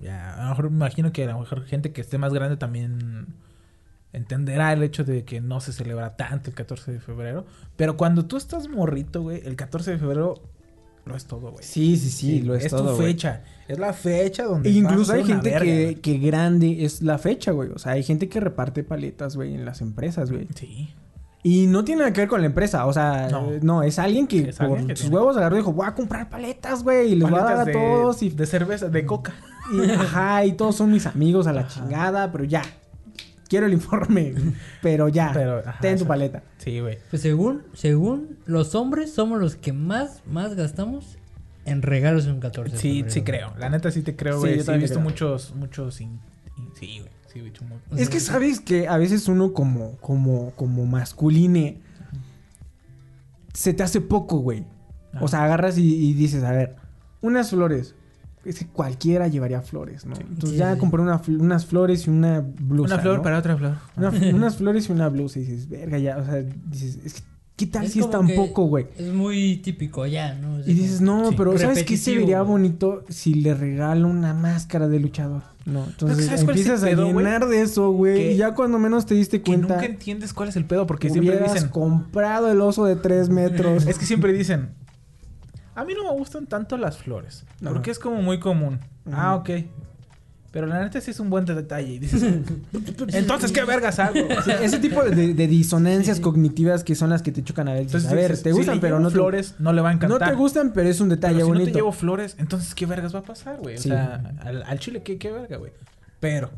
F: Ya, a lo mejor me imagino que a lo mejor gente que esté más grande también entenderá el hecho de que no se celebra tanto el 14 de febrero. Pero cuando tú estás morrito, güey, el 14 de febrero lo es todo, güey.
E: Sí, sí, sí, lo es,
F: es
E: todo,
F: tu
E: güey.
F: fecha. Es la fecha donde.
E: E incluso hay gente
F: verga,
E: que, que grande es la fecha, güey. O sea, hay gente que reparte paletas, güey, en las empresas, güey.
F: Sí.
E: Y no tiene nada que ver con la empresa. O sea,
F: No.
E: no, es alguien que
F: Es
E: por
F: alguien que
E: sus
F: tiene-
E: huevos agarró y dijo, voy a comprar paletas, güey. Y les voy a dar a
F: de-
E: todos. Y,
F: De cerveza, de coca.
E: y- ajá, y todos son mis amigos a la chingada, pero ya. Quiero el informe, pero ya.
F: Pero, ajá,
E: ten tu paleta.
F: Sí, güey.
G: Pues según, según los hombres somos los que más, más gastamos en regalos en un 14 de
F: Sí,
G: febrero.
F: sí creo. La neta sí te creo,
E: Sí,
F: güey.
E: yo
F: Sí, he
E: también
F: visto
E: creo.
F: muchos, muchos. in- in- sí, güey. Sí,
E: Es que sabes que a veces uno como, como, como masculine se te hace poco, güey. O sea, agarras y, y dices, a ver, unas flores. Es que cualquiera llevaría flores, ¿no? Entonces
G: Sí,
E: ya
G: sí.
E: compré una unas flores y una blusa.
F: Una flor
E: ¿no?
F: para otra flor.
E: Una unas flores y una blusa. Y dices, verga, ya. O sea, dices, es que, ¿qué tal
G: Es
E: si es tan
G: que
E: poco, güey?
G: Es muy típico ya, ¿no? Es
E: Y dices, no,
F: Sí.
E: pero ¿sabes qué se vería
G: güey.
E: bonito si le regalo una máscara de luchador? No, entonces
F: ¿sabes cuál es el
E: empiezas a
F: pedo,
E: llenar de eso, güey.
F: Que-
E: Y ya cuando menos te diste
F: Que
E: cuenta,
F: nunca entiendes cuál es el pedo porque siempre dicen.
E: comprado el oso de tres metros.
F: Es que siempre dicen. A mí no me gustan tanto las flores.
E: Ajá.
F: Porque es como muy común. Ah, ok. Pero la neta sí es un buen detalle. Y dices. Entonces, ¿qué vergas hago?
E: Sí, ese tipo de, de disonancias cognitivas que son las que te chocan a ver. Dices,
F: Entonces,
E: a ver, te gustan, pero no te,
F: flores, no le va a
E: no
F: encantar.
E: te gustan, pero es un detalle
F: Pero si no
E: bonito.
F: te llevo flores, entonces ¿qué vergas va a pasar, güey? O
E: Sí.
F: sea, al, al chile, ¿qué, qué verga, güey? Pero,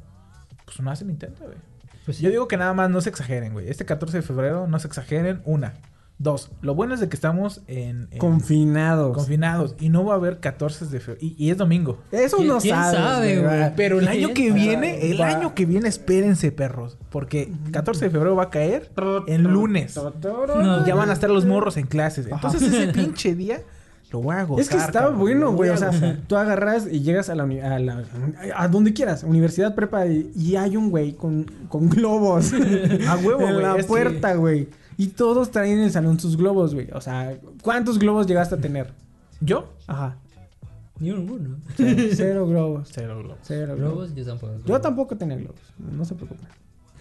F: pues uno hace el intento, güey.
G: Pues
F: Yo digo que nada más no se exageren, güey. Este 14 de febrero no se exageren. Una. Dos. Lo bueno es de que estamos en... en-
E: Confinados.
F: confinados. Y no va a haber 14 de febrero. Y, y es domingo.
E: Eso
G: ¿Quién-
E: no
G: quién
E: sabes,
G: sabe, güey?
F: Pero el año que
G: ¿Quién
F: viene, el año que viene, espérense, perros. Porque 14 de febrero va a caer en lunes.
G: No,
F: Ya van a estar los morros en clases. Entonces ese pinche día lo voy a gozar.
E: Es que está
F: cabrón.
E: bueno, güey. O sea, tú agarras y llegas a la, a la- a donde quieras, universidad, prepa, y, y hay un güey con, con globos.
F: A huevo,
E: en la puerta, güey. Y todos traen en el salón sus globos, güey. O sea, ¿cuántos globos llegaste a tener?
F: ¿Yo?
E: Ajá.
G: Ni uno.
E: Cero, cero globos.
F: Cero globos.
E: Cero globos.
G: Globos, yo tampoco.
E: Yo tampoco tenía globos. No se preocupen.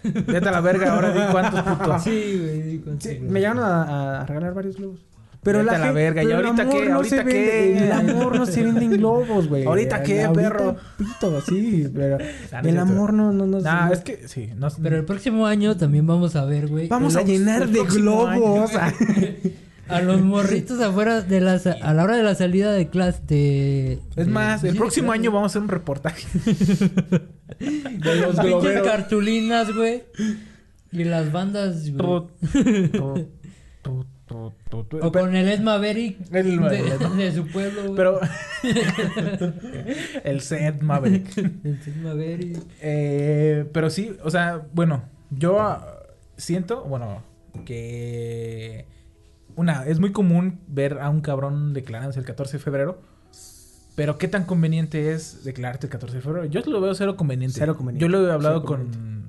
F: Vete a la verga ahora, di cuántos putos.
G: Sí, güey. ¿cuántos
E: Sí,
G: globos?
E: me llegaron a, a regalar varios globos. Pero
F: Vete
E: la,
F: a la
E: gen-
F: verga, ¿y
E: pero
F: ahorita
E: amor
F: qué?
E: no
F: ¿Ahorita
E: se vende-
F: qué?
E: El amor no se vende en globos, güey.
F: ¿Ahorita qué,
E: Ahorita
F: perro?
E: Pito, sí, pero
F: Ah, no
E: el amor no, no, no.
F: Nah,
E: no-
F: es que sí. No,
G: Pero el próximo año también vamos a ver, güey.
E: Vamos a llenar de
F: año,
E: globos.
G: A los morritos afuera de la a la hora de la salida de clase de
F: Es
G: de-
F: más, el próximo
G: clase.
F: año vamos a hacer un reportaje.
G: de los pinches cartulinas, güey. Y las bandas, güey. O con el Ed Maverick
F: El-
G: de,
F: el-
G: de su pueblo, güey.
F: Pero. el set Maverick.
G: El Ed Maverick.
F: Eh, pero sí, o sea, bueno, yo ah, siento, bueno, que. Una, es muy común ver a un cabrón declarándose el 14 de febrero. Pero qué tan conveniente es declararte el 14 de febrero. Yo lo veo cero conveniente.
E: Cero conveniente.
F: Yo lo he hablado con.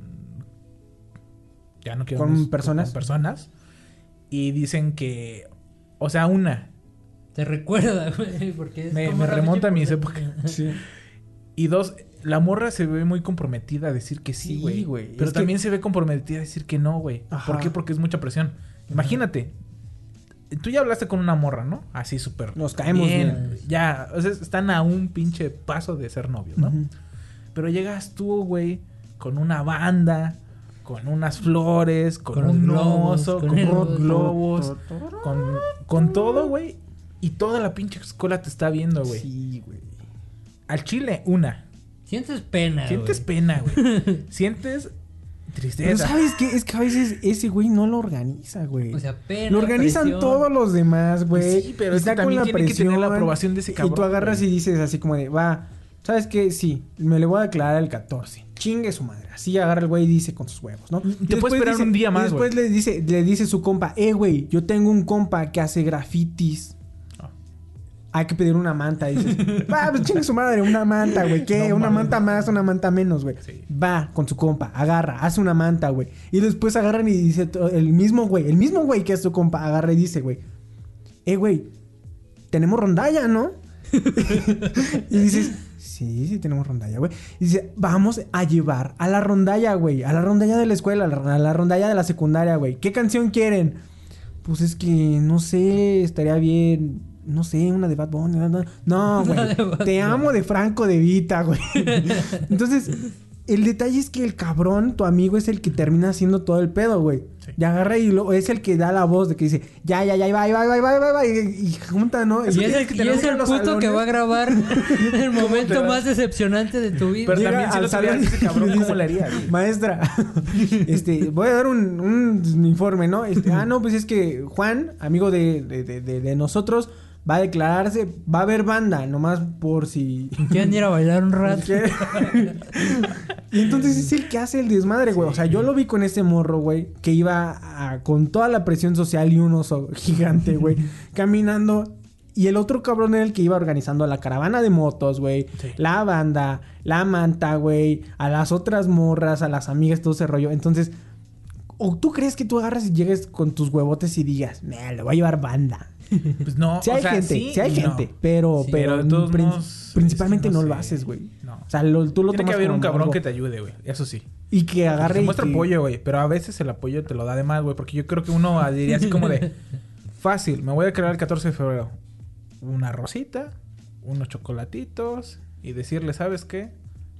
F: Ya no quiero
E: ¿Con personas?
F: Con personas. Y dicen que. O sea, una.
G: Te recuerda, güey, porque es
F: Me-
G: como
F: me remonta a mis
G: por-
E: Sí.
F: Y dos, la morra se ve muy comprometida a decir que sí,
E: Sí,
F: güey.
E: güey.
F: Pero
E: Es que-
F: también se ve comprometida a decir que no, güey. ¿Por qué? Porque es mucha presión. Imagínate. Tú ya hablaste con una morra, ¿no? Así súper.
E: Nos caemos bien.
F: Ya, o sea, están a un pinche paso de ser novios, ¿no? Pero llegas tú, güey, con una banda, con unas flores, con, un
G: globos,
F: oso,
G: con
F: con, globos, con, con todo, güey. Y toda la pinche escuela te está viendo, güey.
E: Sí, güey.
F: Al chile, una.
G: Sientes pena,
F: Sientes pena, güey. Sientes
E: Pero
F: tristeza.
E: ¿sabes qué? Es que a veces ese güey no lo organiza, güey.
G: O sea, pena.
E: lo organizan
G: presión.
E: todos los demás, güey.
F: Sí, pero es
E: Está
F: que
E: con
F: también
E: la
F: tiene que tener la
E: presión,
F: aprobación de ese
E: Y
F: cabrón,
E: tú agarras y dices así como de, va, ¿sabes qué? Sí, me le voy a declarar el 14. Chingue su madre. Así agarra el güey y dice con sus huevos, ¿no?
F: Te
E: Y
F: puedes esperar
E: dice-
F: un día más,
E: y Después le dice, le dice su compa, eh, güey, yo tengo un compa que hace grafitis.
F: Ah.
E: Hay que pedir una manta. Dices, va, pues chingue su madre, una manta, güey. ¿Qué?
F: No
E: una manta más, una manta menos, güey.
F: Sí.
E: Va con su compa, agarra, hace una manta, güey. Y después agarran y dice, el mismo güey, el mismo güey que es su compa, agarra y dice, güey, eh, güey, tenemos rondalla, ¿no? y dices, Sí, sí tenemos rondalla, güey. Y dice, vamos a llevar a la rondalla, güey. A la rondalla de la escuela, a la, rondalla de la secundaria, güey. ¿Qué canción quieren? Pues es que, no sé, estaría bien... No sé, una de Bad Bunny. No, güey. Te amo de Franco de Vita, güey. Entonces, el detalle es que el cabrón, tu amigo, es el que termina haciendo todo el pedo, güey.
F: Sí.
E: Y agarra y lo, es el que da la voz de que dice, ya, ya, ya, va, va, va, va, va, va", y, junta, ¿no?
G: Y es, el,
E: que
G: y es el puto que va a grabar el momento más decepcionante de tu vida.
F: Pero
E: Llega
F: también si
E: al
F: lo
E: salón
F: ese cabrón, ¿cómo le haría? güey?
E: Maestra, este, voy a dar un, un informe, ¿no? Este, ah, no, pues es que Juan, amigo de, de, de, de- de nosotros, va a declararse, va a haber banda, nomás por si...
G: ¿Quieren ir a bailar un rato?
E: Y entonces es el que hace el desmadre, güey. O sea, yo lo vi con ese morro, güey, que iba a- con toda la presión social y un oso gigante, güey, caminando. Y el otro cabrón era el que iba organizando la caravana de motos, güey.
F: Sí.
E: La banda, la manta, güey. A las otras morras, a las amigas, todo ese rollo. Entonces, ¿o tú crees que tú agarras y llegues con tus huevotes y digas, me le voy a llevar banda?
F: Pues no,
E: Sí
F: o
E: hay
F: sea,
E: gente,
F: sí
E: sí, hay
F: no.
E: gente, pero,
G: Sí,
E: pero,
F: pero de todos
E: prin-
F: modos,
E: principalmente no, lo haces, güey.
F: No.
E: O sea, lo- tú lo
F: Tiene
E: tomas
F: que haber un cabrón
E: algo-
F: que te ayude, güey. Eso sí.
E: Y que agarre
F: Se
E: y
F: muestra
E: que-
F: apoyo, güey. Pero a veces el apoyo te lo da de más, güey. Porque yo creo que uno diría así como de... Fácil, me voy a crear el 14 de febrero. Una rosita, unos chocolatitos y decirle, ¿sabes qué?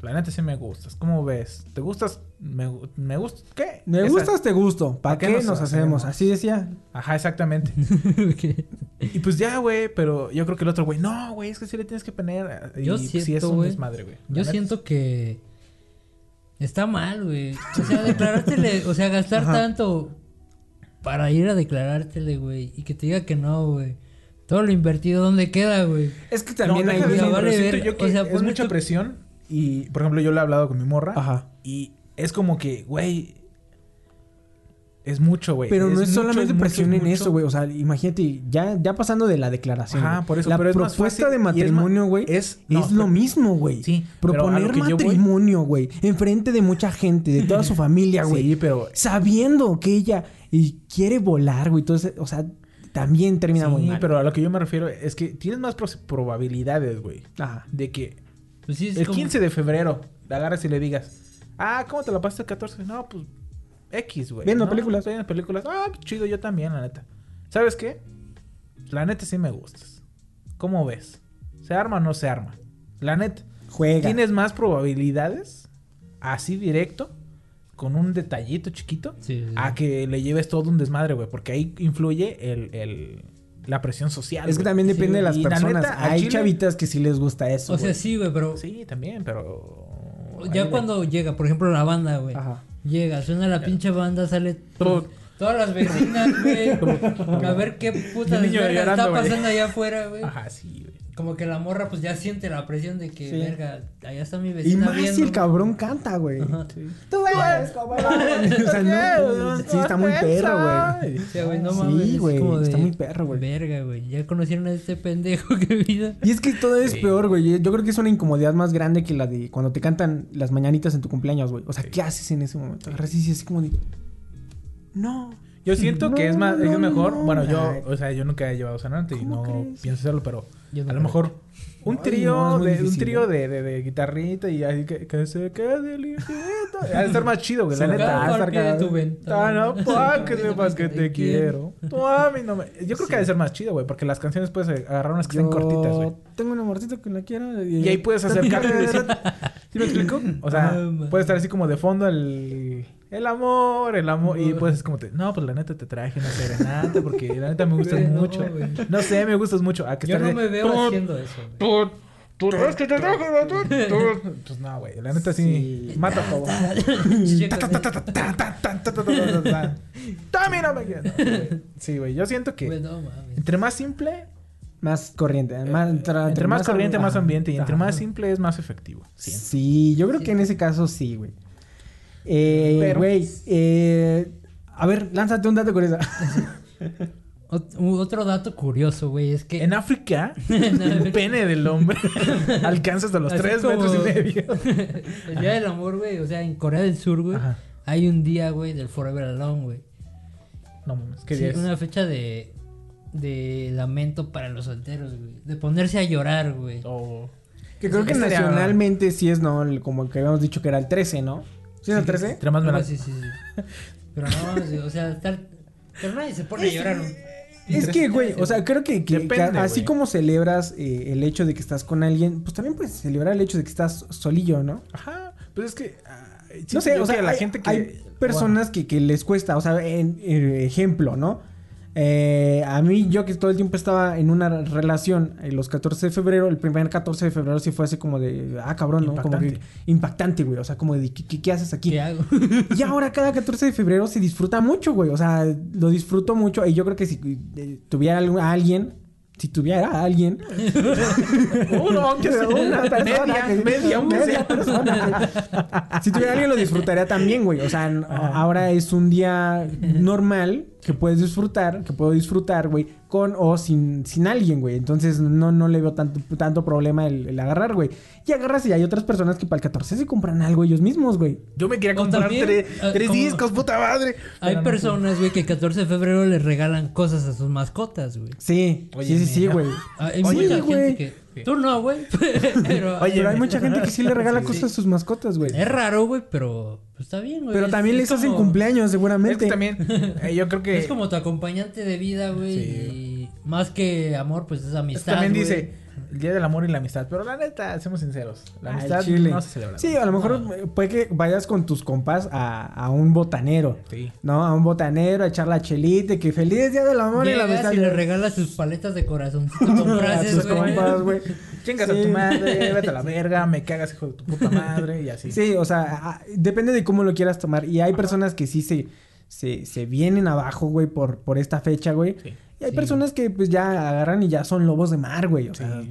F: La neta sí me gustas. ¿Cómo ves? ¿Te gustas? ¿Me, me gustas? ¿Qué?
E: Me
F: Esa-
E: gustas, te gusto. ¿Para
F: ¿Pa' qué
E: qué
F: nos
E: nos hacemos?
F: hacemos?
E: Así decía.
F: Ajá, exactamente. y pues ya, güey. Pero yo creo que el otro, güey, no, güey, es que sí le tienes que poner. Y
G: Yo
F: sí es
G: siento,
F: un
G: güey,
F: desmadre, güey. La
G: Yo
F: neta
G: siento que está mal, güey. O sea, declarártele, o sea, gastar
E: Ajá.
G: tanto para ir a declarártele, güey, y que te diga que no, güey. Todo lo invertido, ¿dónde queda, güey?
E: Es que
F: No,
E: también
F: deja
E: hay...
G: Ya vale
F: pero siento
G: ver,
F: yo que
G: o sea,
F: es mucha presión. Y, por ejemplo, yo le he hablado con mi morra.
E: Ajá.
F: Y es como que, güey. Es mucho, güey.
E: Pero no es
F: mucho,
E: solamente presión en
F: mucho.
E: eso, güey. O sea, imagínate, ya, ya pasando de la declaración.
F: Ajá, por eso,
E: La
F: pero
E: propuesta de matrimonio, güey,
F: es-
E: es, lo
F: pero-
E: mismo, güey.
F: Sí,
E: Proponer matrimonio, güey. Enfrente de mucha gente, de toda su familia, güey.
F: Sí, pero.
E: Sabiendo que ella y quiere volar, güey. Entonces, o sea, también termina muy
F: Sí,
E: mal.
F: pero a lo que yo me refiero es que tienes más probabilidades, güey.
E: Ajá.
F: De que
G: Pues sí, es
F: el
G: como-
F: 15 de febrero le agarras y le digas, ah, ¿cómo te la pasaste el 14? No, pues X, güey.
E: Viendo
F: ¿no?
E: películas.
F: Viendo películas. Ah, qué chido, yo también, la neta. ¿Sabes qué? La neta sí me gustas. ¿Cómo ves? ¿Se arma o no se arma? La neta.
E: Juega.
F: Tienes más probabilidades así directo con un detallito chiquito
G: sí.
F: a que le lleves todo un desmadre, güey. Porque ahí influye el, el- la presión social.
E: Es que
F: güey.
E: también
G: Sí,
E: depende de las
F: la
E: personas.
F: neta,
E: Hay
F: chile-
E: chavitas que sí les gusta eso.
G: O sea,
E: güey.
G: sí, güey, pero
F: Sí, también, pero.
G: ya
F: ahí
G: cuando llega, por ejemplo, la banda, güey.
E: Ajá.
G: Llega, suena la pinche banda, sale
F: Todo-
G: todas las vecinas, güey. a ver qué puta
F: llorando,
G: está pasando allá afuera, güey.
F: Ajá, sí, güey.
G: Como que la morra pues ya siente la presión de que,
E: Sí.
G: verga, allá está mi
E: Y
G: vecina
E: más si el cabrón canta, güey. Tú eres como el O sea, no, sí, está muy perro, güey.
G: No
E: Sí,
G: mames.
E: güey, está muy perro, güey.
G: Verga, güey. Ya conocieron a este pendejo que vida.
E: Y es que todo es
F: Sí.
E: peor, güey. Yo creo que es una incomodidad más grande que la de cuando te cantan las mañanitas en tu cumpleaños, güey. O sea, ¿qué haces en ese momento? Agarras y dices así como de... No.
F: Yo siento que es más, es mejor.
E: no.
F: bueno, yo, o sea, yo nunca he llevado sonante y
E: ¿Cómo
F: no
E: crees?
F: pienso hacerlo, pero
G: Yo no
F: a lo mejor un trío
E: no,
F: de un trío de, de, de guitarrita y así que, que se quede hijito. Ha de estar más chido, güey, la neta.
E: va a
G: Cada
E: estar
G: tu ventana.
F: Ah, no, que sepas que te quiero. Tú a mí no me... Yo creo que ha de ser más chido, güey, porque las canciones puedes agarrar unas que
E: Yo
F: sean cortitas, güey.
E: Tengo un amorcito que la quiero.
F: Y ahí puedes acercarte. ¿Sí me explico? O sea,
G: Ah,
F: puede estar así como de fondo el el amor, el amor. Y pues es como, te, no, pues la neta te traje una serenata porque la neta me gustas mucho. No sé, me gustas mucho. ¿A que
G: Yo no me veo
F: ¡Tú,
G: haciendo eso.
F: Tú, tú, ¿tú, que te trajo, Pues no, güey. La neta sí, mata todo. Dame no me Sí, güey. Yo siento que entre más simple,
E: más corriente.
F: Entre, más, corriente, más ambiente. Y entre más simple es más efectivo.
E: Sí, yo creo que en ese caso sí, güey. Eh, güey, eh, a ver, lánzate un dato con esa.
G: Ot- u- otro dato curioso, güey, es que...
F: En África, el pene del hombre alcanza hasta los
G: Así
F: 3
G: como-
F: metros y medio.
G: el Día del Amor, güey, o sea, en Corea del Sur, güey, hay un día, güey, del Forever Alone, güey.
F: No mames, ¿qué
G: Sí,
F: día es?
G: una fecha de, de lamento para los solteros, güey. De ponerse a llorar, güey.
F: Oh.
E: Que creo que nacionalmente sí es, ¿no? El- Como que habíamos dicho que era el 13, ¿no? ¿Sí era el 13?
F: Entre más la-
G: sí, sí, sí. Pero no, o sea, estar... Pero nadie se pone a llorar.
E: Es que, güey, o sea, creo que, que-
F: Depende,
E: que así
F: güey.
E: como celebras eh, el hecho de que estás con alguien, pues también puedes celebrar el hecho de que estás solillo, ¿no?
F: Ajá. Pues es que. ah,
E: No sé,
F: yo
E: o sea,
F: que la
E: hay,
F: gente que.
E: hay personas que, que les cuesta, o sea, en, en ejemplo, ¿no? Eh, a mí, yo que todo el tiempo estaba en una relación, eh, los 14 de febrero, el primer 14 de febrero sí fue así como de, ah, cabrón, ¿no? Como que
F: Impactante.
E: impactante, güey, o sea, como de, ¿qué, qué- qué haces aquí?
G: ¿Qué hago?
E: Y ahora cada 14 de febrero se disfruta mucho, güey. O sea, lo disfruto mucho. Y yo creo que si eh, tuviera a alguien, si tuviera a alguien,
F: Uno, aunque sea
E: una persona,
F: media,
E: que-
F: media,
E: media
F: sea.
E: persona. Si tuviera alguien lo disfrutaría también, güey. O sea, ahora es un día normal que puedes disfrutar, que puedo disfrutar, güey, con o sin, sin alguien, güey. Entonces no, no le veo tanto, tanto problema el, el agarrar, güey. Y agarras y hay otras personas que para el 14 se compran algo ellos mismos, güey.
F: Yo me quería comprar
G: también,
F: tres,
G: ah,
F: tres discos, puta madre.
G: Hay
F: Pero
G: personas, güey, que el 14 de febrero le regalan cosas a sus mascotas, güey.
E: Sí,
F: Oye,
E: sí, sí, sí, güey.
G: Ah, Hay mucha
E: güey.
G: gente que... Tú no, güey. Pero,
F: Oye,
E: Pero hay mucha gente que sí le regala
F: Sí,
E: cosas
F: sí.
E: a sus mascotas, güey.
G: Es raro, güey, pero pues, está bien, güey.
E: Pero
G: Es-
E: también
G: es
E: les hacen
G: como-
E: cumpleaños,
F: Es
E: seguramente.
F: que también, eh, yo creo que.
G: Es como tu acompañante de vida, güey.
F: Sí.
G: Y más que amor, pues es amistad.
F: también dice el día del amor y la amistad. Pero la neta, seamos sinceros. La amistad
E: chile.
F: no se celebra.
E: Sí, a lo mejor puede que vayas con tus compas a, a un botanero.
F: Sí.
E: ¿No? A un botanero, a echar la chelita, y que feliz día del amor y la
G: Llegas
E: amistad.
G: y le regalas sus paletas de con
E: a
G: güey.
E: compas, güey.
F: Chingas
E: Sí.
F: a tu madre, vete a la verga, me cagas, hijo de tu puta madre, y así.
E: Sí, o sea, a- depende de cómo lo quieras tomar. Y hay personas que sí se, se, se vienen abajo, güey, por, por esta fecha, güey.
F: Sí.
E: Y hay
G: Sí.
E: personas que pues ya agarran y ya son lobos de mar, güey. O sea.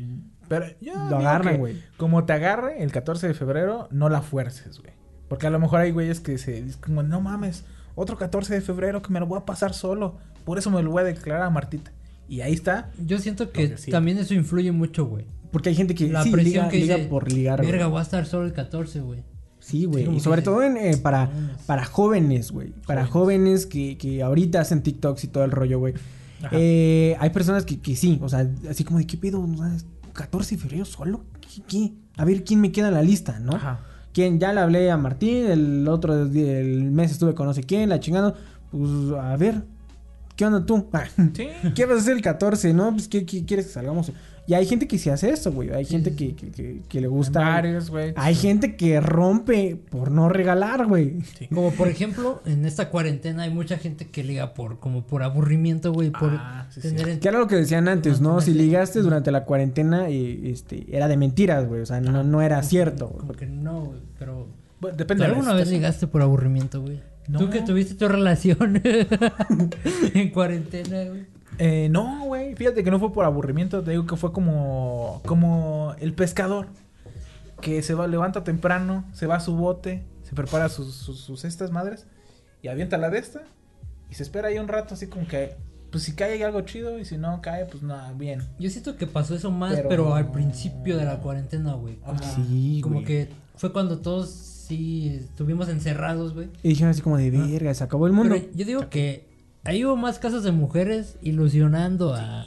F: Pero yo
E: Lo agarran, güey.
F: Como te agarre el 14 de febrero, no la fuerces, güey. Porque a lo mejor hay güeyes que se dicen como, no mames, otro 14 de febrero que me lo voy a pasar solo. Por eso me lo voy a declarar a Martita. Y ahí está.
G: Yo siento que también eso influye mucho, güey.
E: porque hay gente que
G: La
E: sí,
G: presión
E: liga,
G: que
E: liga
G: dice,
E: por ligar, güey.
G: Verga, voy a estar solo el 14, güey.
E: Sí, güey. y sobre todo en, eh, para,
G: "Jóvenes".
E: para jóvenes, güey. Para jóvenes que, que ahorita hacen TikToks y todo el rollo, güey. Eh, hay personas que, que sí, o sea, así como de qué pedo, ¿no sabes? 14 de febrero solo. ¿Qué, qué? A ver quién me queda en la lista, ¿no?
F: Ajá.
E: ¿Quién? Ya le hablé a Martín, el otro el mes estuve con no sé quién, la chingada. Pues a ver, ¿qué onda tú? Ah,
F: Sí.
E: ¿Qué vas a hacer el 14, no? Pues ¿qué, qué quieres que salgamos? Y hay gente que sí hace eso, güey. Hay gente que, que, que- que le gusta.
F: Güey.
E: Hay gente que rompe por no regalar, güey.
G: Como por ejemplo, en esta cuarentena hay mucha gente que liga por como por aburrimiento, güey, por
F: Ah,
G: tener en-
E: Que era lo que decían antes, ¿no? Si ligaste durante la cuarentena, eh, este, era de mentiras, güey. O sea, no, no era cierto.
G: como que no, güey, pero
F: Bueno,
G: ¿tú
F: depende de la
G: alguna vez ligaste por aburrimiento, güey?
F: No.
G: Tú que tuviste tu relación en cuarentena, güey.
F: Eh, no, güey. Fíjate que no fue por aburrimiento. Te digo que fue como, como el pescador. Que se va, levanta temprano, se va a su bote, se prepara sus, sus, sus estas madres y avienta la de esta. Y se espera ahí un rato, así como que, pues si cae algo chido y si no cae, pues nada, bien.
G: Yo siento que pasó eso más, pero,
F: Pero-
G: al principio de la cuarentena, güey. Como.
E: Sí,
G: como que fue cuando todos sí estuvimos encerrados, güey.
E: Y dijeron así como de verga, se acabó el mundo.
G: Pero yo digo que ahí hubo más casos de mujeres ilusionando a,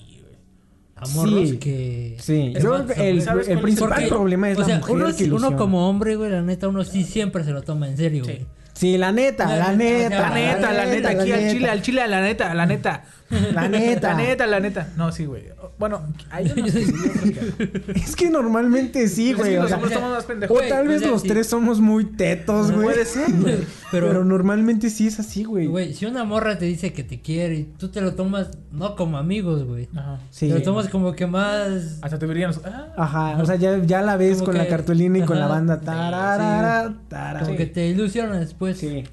G: a morros
E: Sí.
G: que...
E: Sí, yo
G: más
E: creo que el,
F: ¿sabes
E: el
F: es?
E: principal
G: Porque,
E: problema es
G: o
E: la
G: sea,
E: mujer
G: uno,
E: que
G: como hombre, güey, la neta, uno sí siempre se lo toma en serio,
F: Sí.
G: güey.
E: Sí, la neta,
G: La
E: la,
G: neta,
E: neta.
F: La neta, la neta, aquí al chile, al chile, la neta, la neta.
E: La neta.
F: La neta, la neta. No, sí, güey. Bueno, hay unos que sí, otros que-
E: Es que normalmente sí,
F: Es
E: güey.
F: que
E: o
F: los
E: sea,
F: hombres somos más pendejos.
E: o
G: Güey,
E: tal
G: o
E: vez
G: sea,
E: los
G: sí.
E: tres somos muy tetos, güey.
F: Puede ser, güey.
E: Pero,
G: Pero-
E: normalmente sí es así, güey.
G: Güey, si una morra te dice que te quiere y tú te lo tomas no como amigos, güey.
F: Ajá.
E: Sí.
G: Te lo tomas como que más...
F: Hasta te verían. Ah,
E: Ajá, o sea, ya, ya la ves
G: Como
E: con la
G: que-
E: cartulina y con la
G: ajá.
E: banda. Tararara, tarara.
G: Como que te ilusiona después.
E: Sí.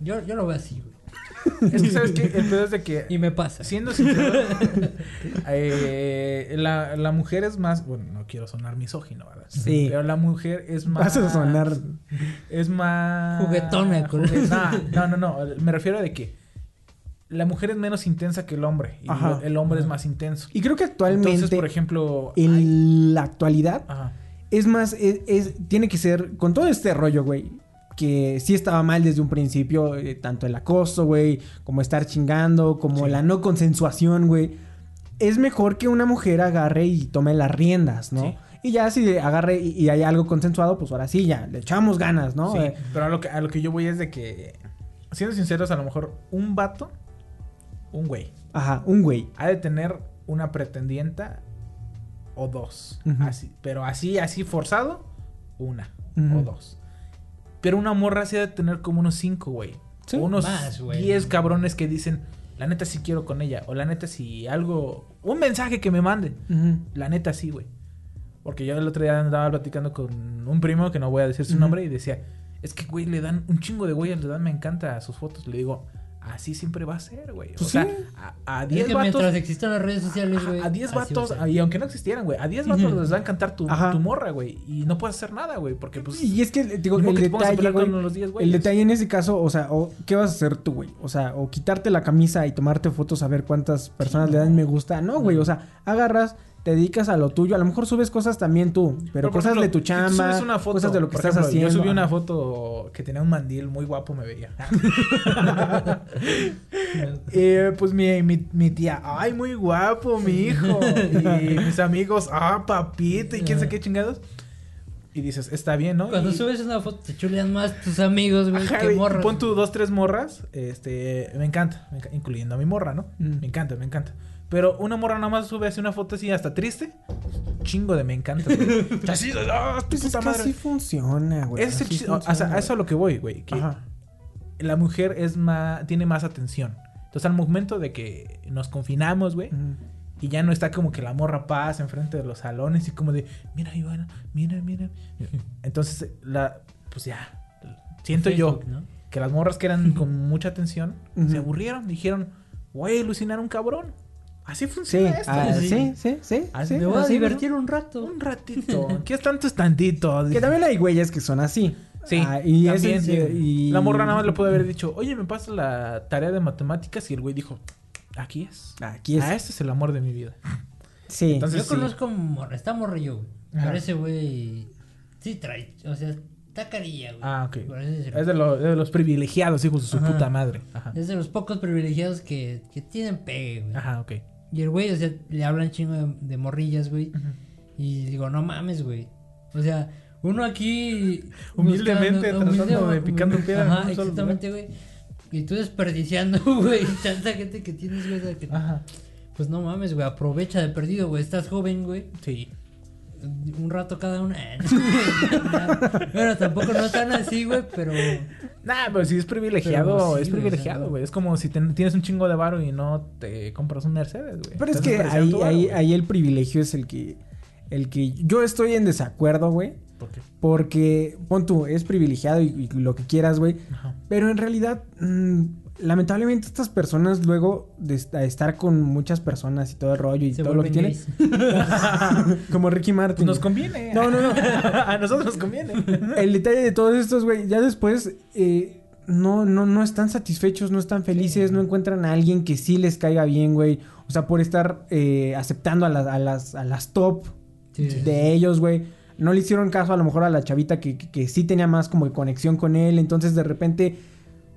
G: Yo, yo lo veo así, güey.
F: Es que, ¿sabes qué? El pedo es de que.
G: Y me pasa.
F: Siendo sincero, eh, la, la mujer es más. Bueno, no quiero sonar misógino, ¿verdad?
E: Sí.
F: Pero la mujer es más.
E: Vas a sonar.
F: Es más.
G: Juguetona, con-
F: Jugue- No, no, no, no. Me refiero a de que. La mujer es menos intensa que el hombre. Y
E: Ajá.
F: el hombre es más intenso.
E: Y creo que actualmente,
F: Entonces, por ejemplo. hay-
E: en la actualidad,
F: Ajá.
E: es más, es, es- tiene que ser, con todo este rollo, güey, que sí estaba mal desde un principio, eh, tanto el acoso, güey, como estar chingando, como
F: Sí.
E: la no consensuación, güey. Es mejor que una mujer agarre y tome las riendas, ¿no?
F: Sí.
E: Y ya si agarre y, y hay algo consensuado, pues ahora sí, ya, le echamos ganas, ¿no?
F: Sí,
E: Eh,
F: pero a lo, que, a lo que yo voy es de que, siendo sinceros, a lo mejor un vato, un güey,
E: ajá, un güey.
F: ha de tener una pretendienta o dos. Así, pero así, así forzado, una o dos. Pero una morra sí ha de tener como unos cinco, güey.
E: Sí.
F: O unos
G: Más, güey.
F: diez cabrones que dicen, la neta sí quiero con ella. O la neta sí algo, un mensaje que me mande. La neta sí, güey. Porque yo el otro día andaba platicando con un primo, que no voy a decir su nombre, y decía, es que, güey, le dan un chingo de güeyes, le dan, me encanta sus fotos. Le digo, así siempre va a ser, güey. O
E: Pues
F: sea,
E: sí.
F: a- a
G: Es
F: 10
G: que
F: vatos...
G: mientras existan las redes sociales, güey.
F: a 10
G: así va a
F: vatos, y aunque no existieran, güey, a 10 vatos les va a encantar tu, morra, güey. Y no puedes hacer nada, güey, porque pues...
E: Y es que, digo, el
F: que
E: detalle, güey,
F: con los 10
E: el detalle en ese caso, o sea, o, ¿qué vas a hacer tú, güey? O sea, o quitarte la camisa y tomarte fotos a ver cuántas personas le dan me gusta. No, güey, o sea, agarras, te dedicas a lo tuyo. A lo mejor subes cosas también tú, pero, cosas
F: ejemplo,
E: de tu
F: si tú
E: chamba,
F: subes una foto,
E: cosas de lo que estás
F: ejemplo,
E: haciendo.
F: Yo subí una foto que tenía un mandil muy guapo, me veía. Eh, pues mi, mi, mi tía, ay, muy guapo, mi hijo. Y mis amigos, ah, papito, y quién sabe qué chingados. Y dices, está bien, ¿no?
G: Cuando
F: Y-
G: subes una foto te chulean más tus amigos, güey,
F: Ajá,
G: que morras.
F: Pon tu dos, tres morras. Este, me encanta, me incluyendo a mi morra, ¿no?
E: Mm.
F: Me encanta, me encanta. Pero una morra nada más sube así una foto así hasta triste. Chingo de me encanta. güey. así, ah,
E: Pues es que así funciona, güey.
F: Ese
E: así
F: chi- o sea,
E: funciona,
F: a eso a lo que voy, güey. Que
E: Ajá.
F: la mujer es más, tiene más atención. Entonces, al momento de que nos confinamos, güey. Y ya no está como que la morra pasa enfrente de los salones y como de, mira, Ivana, mira, mira. Entonces, la, pues ya, siento yo
G: Facebook, ¿no?
F: que las morras que eran con mucha atención
E: Ujú.
F: se aburrieron, dijeron, güey, alucinar un cabrón. Así
E: Sí,
F: funciona esto.
E: ah,
G: sí.
E: sí, sí, sí.
F: Así
E: sí,
G: Me voy a divertir un rato.
F: Un ratito. ¿Qué es tanto es tantito?
E: Que también hay güeyes que son así.
F: Sí,
E: Ah, y
F: también,
E: ese-
F: sí.
E: y-
F: La morra nada más le puede haber dicho, oye, me pasa la tarea de matemáticas y el güey dijo, aquí es.
E: Aquí es.
F: Ah, este es el amor de mi vida.
E: Sí.
F: Entonces-
G: Yo
F: sí.
G: conozco está morrillo, güey.
F: Ajá.
G: Pero ese güey sí trae, o sea, está carilla, güey.
F: Ah, ok. Es de, lo- de los privilegiados, hijos de su
G: Ajá.
F: puta madre. Ajá.
G: Es de los pocos privilegiados que, que tienen pegue, güey.
F: Ajá, ok.
G: Y el güey, o sea, le hablan chingo de, de morrillas, güey. Y digo, no mames, güey. O sea, uno aquí...
F: Humildemente tratando de picando piedra en
G: Ajá,
F: un solo
G: exactamente, güey. Y tú desperdiciando, güey, tanta gente que tienes, güey. que-
F: Ajá.
G: Pues no mames, güey, aprovecha de perdido, güey. Estás joven, güey.
F: Sí.
G: Un rato cada una. bueno, tampoco no tan así, güey, pero...
F: Nah, pero si es privilegiado,
G: Pero sí,
F: es
G: güey,
F: privilegiado,
G: o sea,
F: güey. Es como si ten- tienes un chingo de varo y no te compras un Mercedes, güey.
E: Pero es que ahí,
F: varo,
E: ahí, ahí el privilegio es el que, el que yo estoy en desacuerdo, güey.
F: ¿Por qué?
E: Porque, pon tú, es privilegiado y, y lo que quieras, güey.
F: Ajá.
E: Pero en realidad, mm, lamentablemente estas personas luego de estar con muchas personas y todo el rollo y
G: Se
E: todo lo que tienen. como Ricky Martin.
F: Pues nos conviene.
E: No, no, no.
F: A nosotros nos conviene.
E: El detalle de todos estos, güey, ya después eh, no, no, no están satisfechos, no están felices, no encuentran a alguien que sí les caiga bien, güey. O sea, por estar eh, aceptando a las, a las, a las top
G: Sí, sí,
E: de ellos, güey. No le hicieron caso a lo mejor a la chavita que, que, que sí tenía más como conexión con él. Entonces de repente,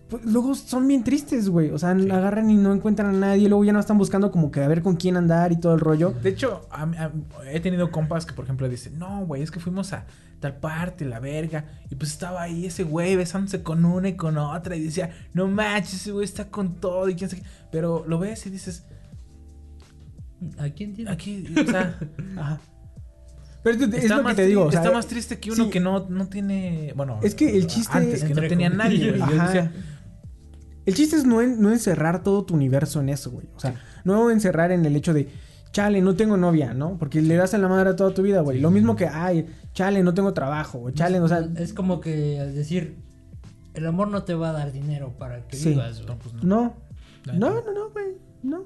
E: pues, luego son bien tristes, güey. O sea, agarran y no encuentran a nadie. Luego ya no están buscando como que a ver con quién andar y todo el rollo.
F: De hecho, a mí- a- he tenido compas que, por ejemplo, dicen, no, güey, es que fuimos a tal parte, la verga. Y pues estaba ahí ese güey besándose con una y con otra. Y decía, no manches, ese güey está con todo y quién sabe qué". Pero lo ves y dices,
G: ¿A quién tiene?
F: aquí, o sea,
E: Ajá. Pero es, es
F: está,
E: lo
F: más,
E: que te digo.
F: tri-
E: o sea,
F: está más triste que uno
E: sí.
F: que no, no tiene, bueno.
E: Es que el chiste-
F: Antes, que no tenía nadie, güey. Yo
E: Ajá.
F: decía,
E: El chiste es no, en- no encerrar todo tu universo en eso, güey. O sea, no encerrar en el hecho de, chale, no tengo novia, ¿no? Porque le das en la madre a toda tu vida, güey. Lo mismo que, ay, chale, no tengo trabajo, o chale, o sea,
G: Es como que al decir, el amor no te va a dar dinero para que
E: Sí.
G: vivas, güey.
F: no, pues no.
E: no. No, no, no, güey. No.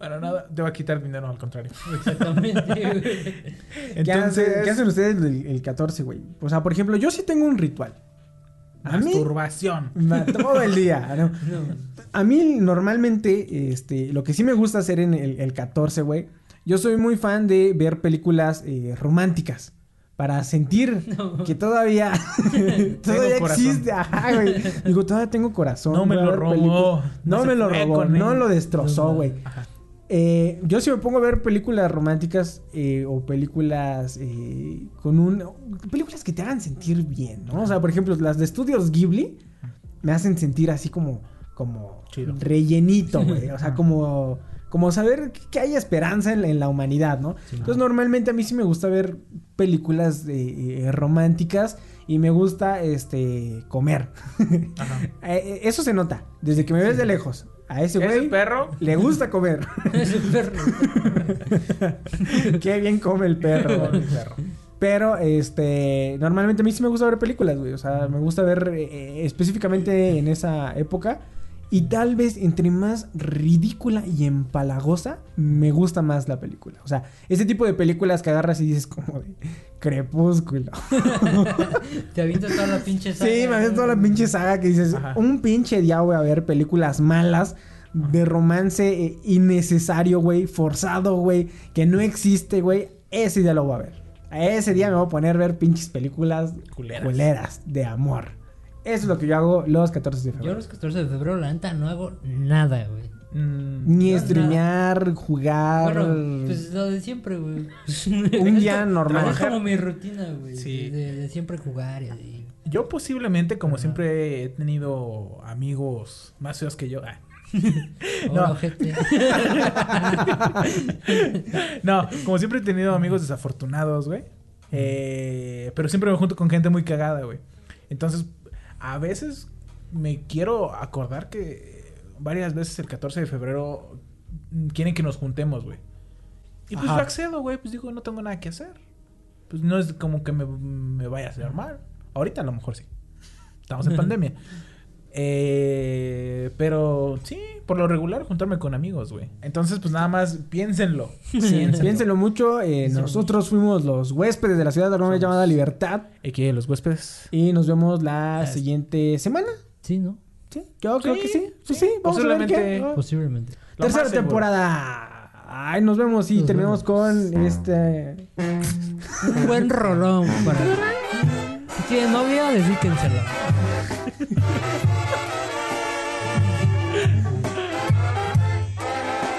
F: Para nada, te va a quitar dinero, al contrario.
G: Exactamente, güey.
E: ¿Qué, hacen, qué hacen ustedes el, el 14, güey? O sea, por ejemplo, yo sí tengo un ritual. A
F: Masturbación.
E: ma- todo el día, ¿no?
G: No.
E: A mí normalmente, este, lo que sí me gusta hacer en el, el 14, güey, yo soy muy fan de ver películas eh, románticas. Para sentir
G: No.
E: que todavía, todavía existe. Ajá, güey. Digo, todavía tengo corazón.
F: No me lo robó.
E: No,
F: No
E: me lo robó. No
F: él.
E: lo destrozó, güey.
F: Ajá.
E: Eh, yo si me pongo a ver películas románticas eh, o películas eh, con un... Películas que te hagan sentir bien, ¿no? O sea, por ejemplo, las de estudios Ghibli me hacen sentir así como... Como
F: Chido.
E: rellenito, güey. O sea, como... Como saber que hay esperanza en, en la humanidad, ¿no? Entonces, normalmente a mí sí me gusta ver películas de, eh, románticas y me gusta, este, comer. Eh, eh, Eso se nota. Desde que me ves de lejos. A ese güey
F: perro
E: le gusta comer.
G: Es un perro.
E: Qué bien come el perro.
F: El perro.
E: Pero, este, normalmente a mí sí me gusta ver películas, güey. O sea, me gusta ver eh, específicamente en esa época. Y tal vez entre más ridícula y empalagosa, me gusta más la película. O sea, ese tipo de películas que agarras y dices como de crepúsculo.
G: Te avientas toda la pinche saga.
E: Sí, me ves toda la pinche saga que dices,
F: Ajá.
E: un pinche día voy a ver películas malas de romance eh, innecesario, güey, forzado, güey, que no existe, güey. Ese día lo voy a ver. A ese día me voy a poner a ver pinches películas
F: Culeras.
E: culeras de amor. Eso es lo que yo hago los 14 de
G: Yo
E: febrero.
G: los 14 de febrero, la neta, no hago nada, güey.
F: Mm,
E: Ni
G: nada.
E: streamear, jugar.
G: Bueno, pues lo de siempre, güey.
E: Un día normal.
G: Es como mi rutina, güey.
F: Sí.
G: De, de siempre jugar y así.
F: Yo posiblemente, como siempre he tenido amigos más feos que yo. ah. No. No, como siempre he tenido amigos desafortunados, güey. Eh, pero siempre me junto con gente muy cagada, güey. Entonces, a veces me quiero acordar que varias veces el 14 de febrero mm, quieren que nos juntemos, güey. Y pues
E: Ajá.
F: yo accedo, güey. Pues digo, no tengo nada que hacer. Pues no es como que me, me vaya a hacer mal. Ahorita a lo mejor sí. Estamos en pandemia. Eh, pero sí, por lo regular juntarme con amigos, güey. Entonces, pues nada más piénsenlo.
E: Sí, piénsenlo mucho. eh, nosotros fuimos los huéspedes de la ciudad de
F: Somos.
E: llamada Libertad.
F: Aquí los huéspedes.
E: Y nos vemos la
F: Es-
E: siguiente semana.
G: Sí, ¿no?
E: Sí, yo creo
F: Sí,
E: que sí. Sí,
F: sí,
E: sí, vamos a ver qué.
F: posiblemente.
E: Ah.
G: Posiblemente.
F: Lo
E: Tercera temporada. Ay, nos vemos y
G: Nos
E: terminamos con este.
G: Un buen rolón para. Si tienen novia, dedíquensela.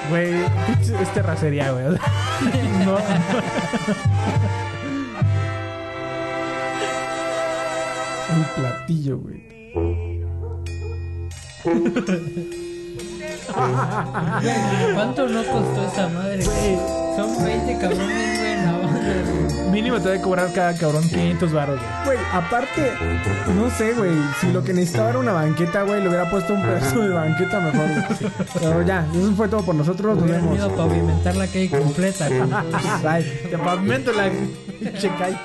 F: Güey, es terracería, güey. no.
E: Un platillo, güey.
G: ¿Cuánto no costó esa madre? Son 20 cabrones, güey, en la banda, güey.
F: Mínimo te debe cobrar cada cabrón 500 baros, güey.
E: Güey, aparte, no sé, güey. Si lo que necesitaba era una banqueta, güey, le hubiera puesto un pedazo de banqueta mejor, güey. Pero ya, eso fue todo por nosotros. Nos vemos.
G: ido a pavimentar la calle completa.
E: Bye.
F: Te pavimento la calle.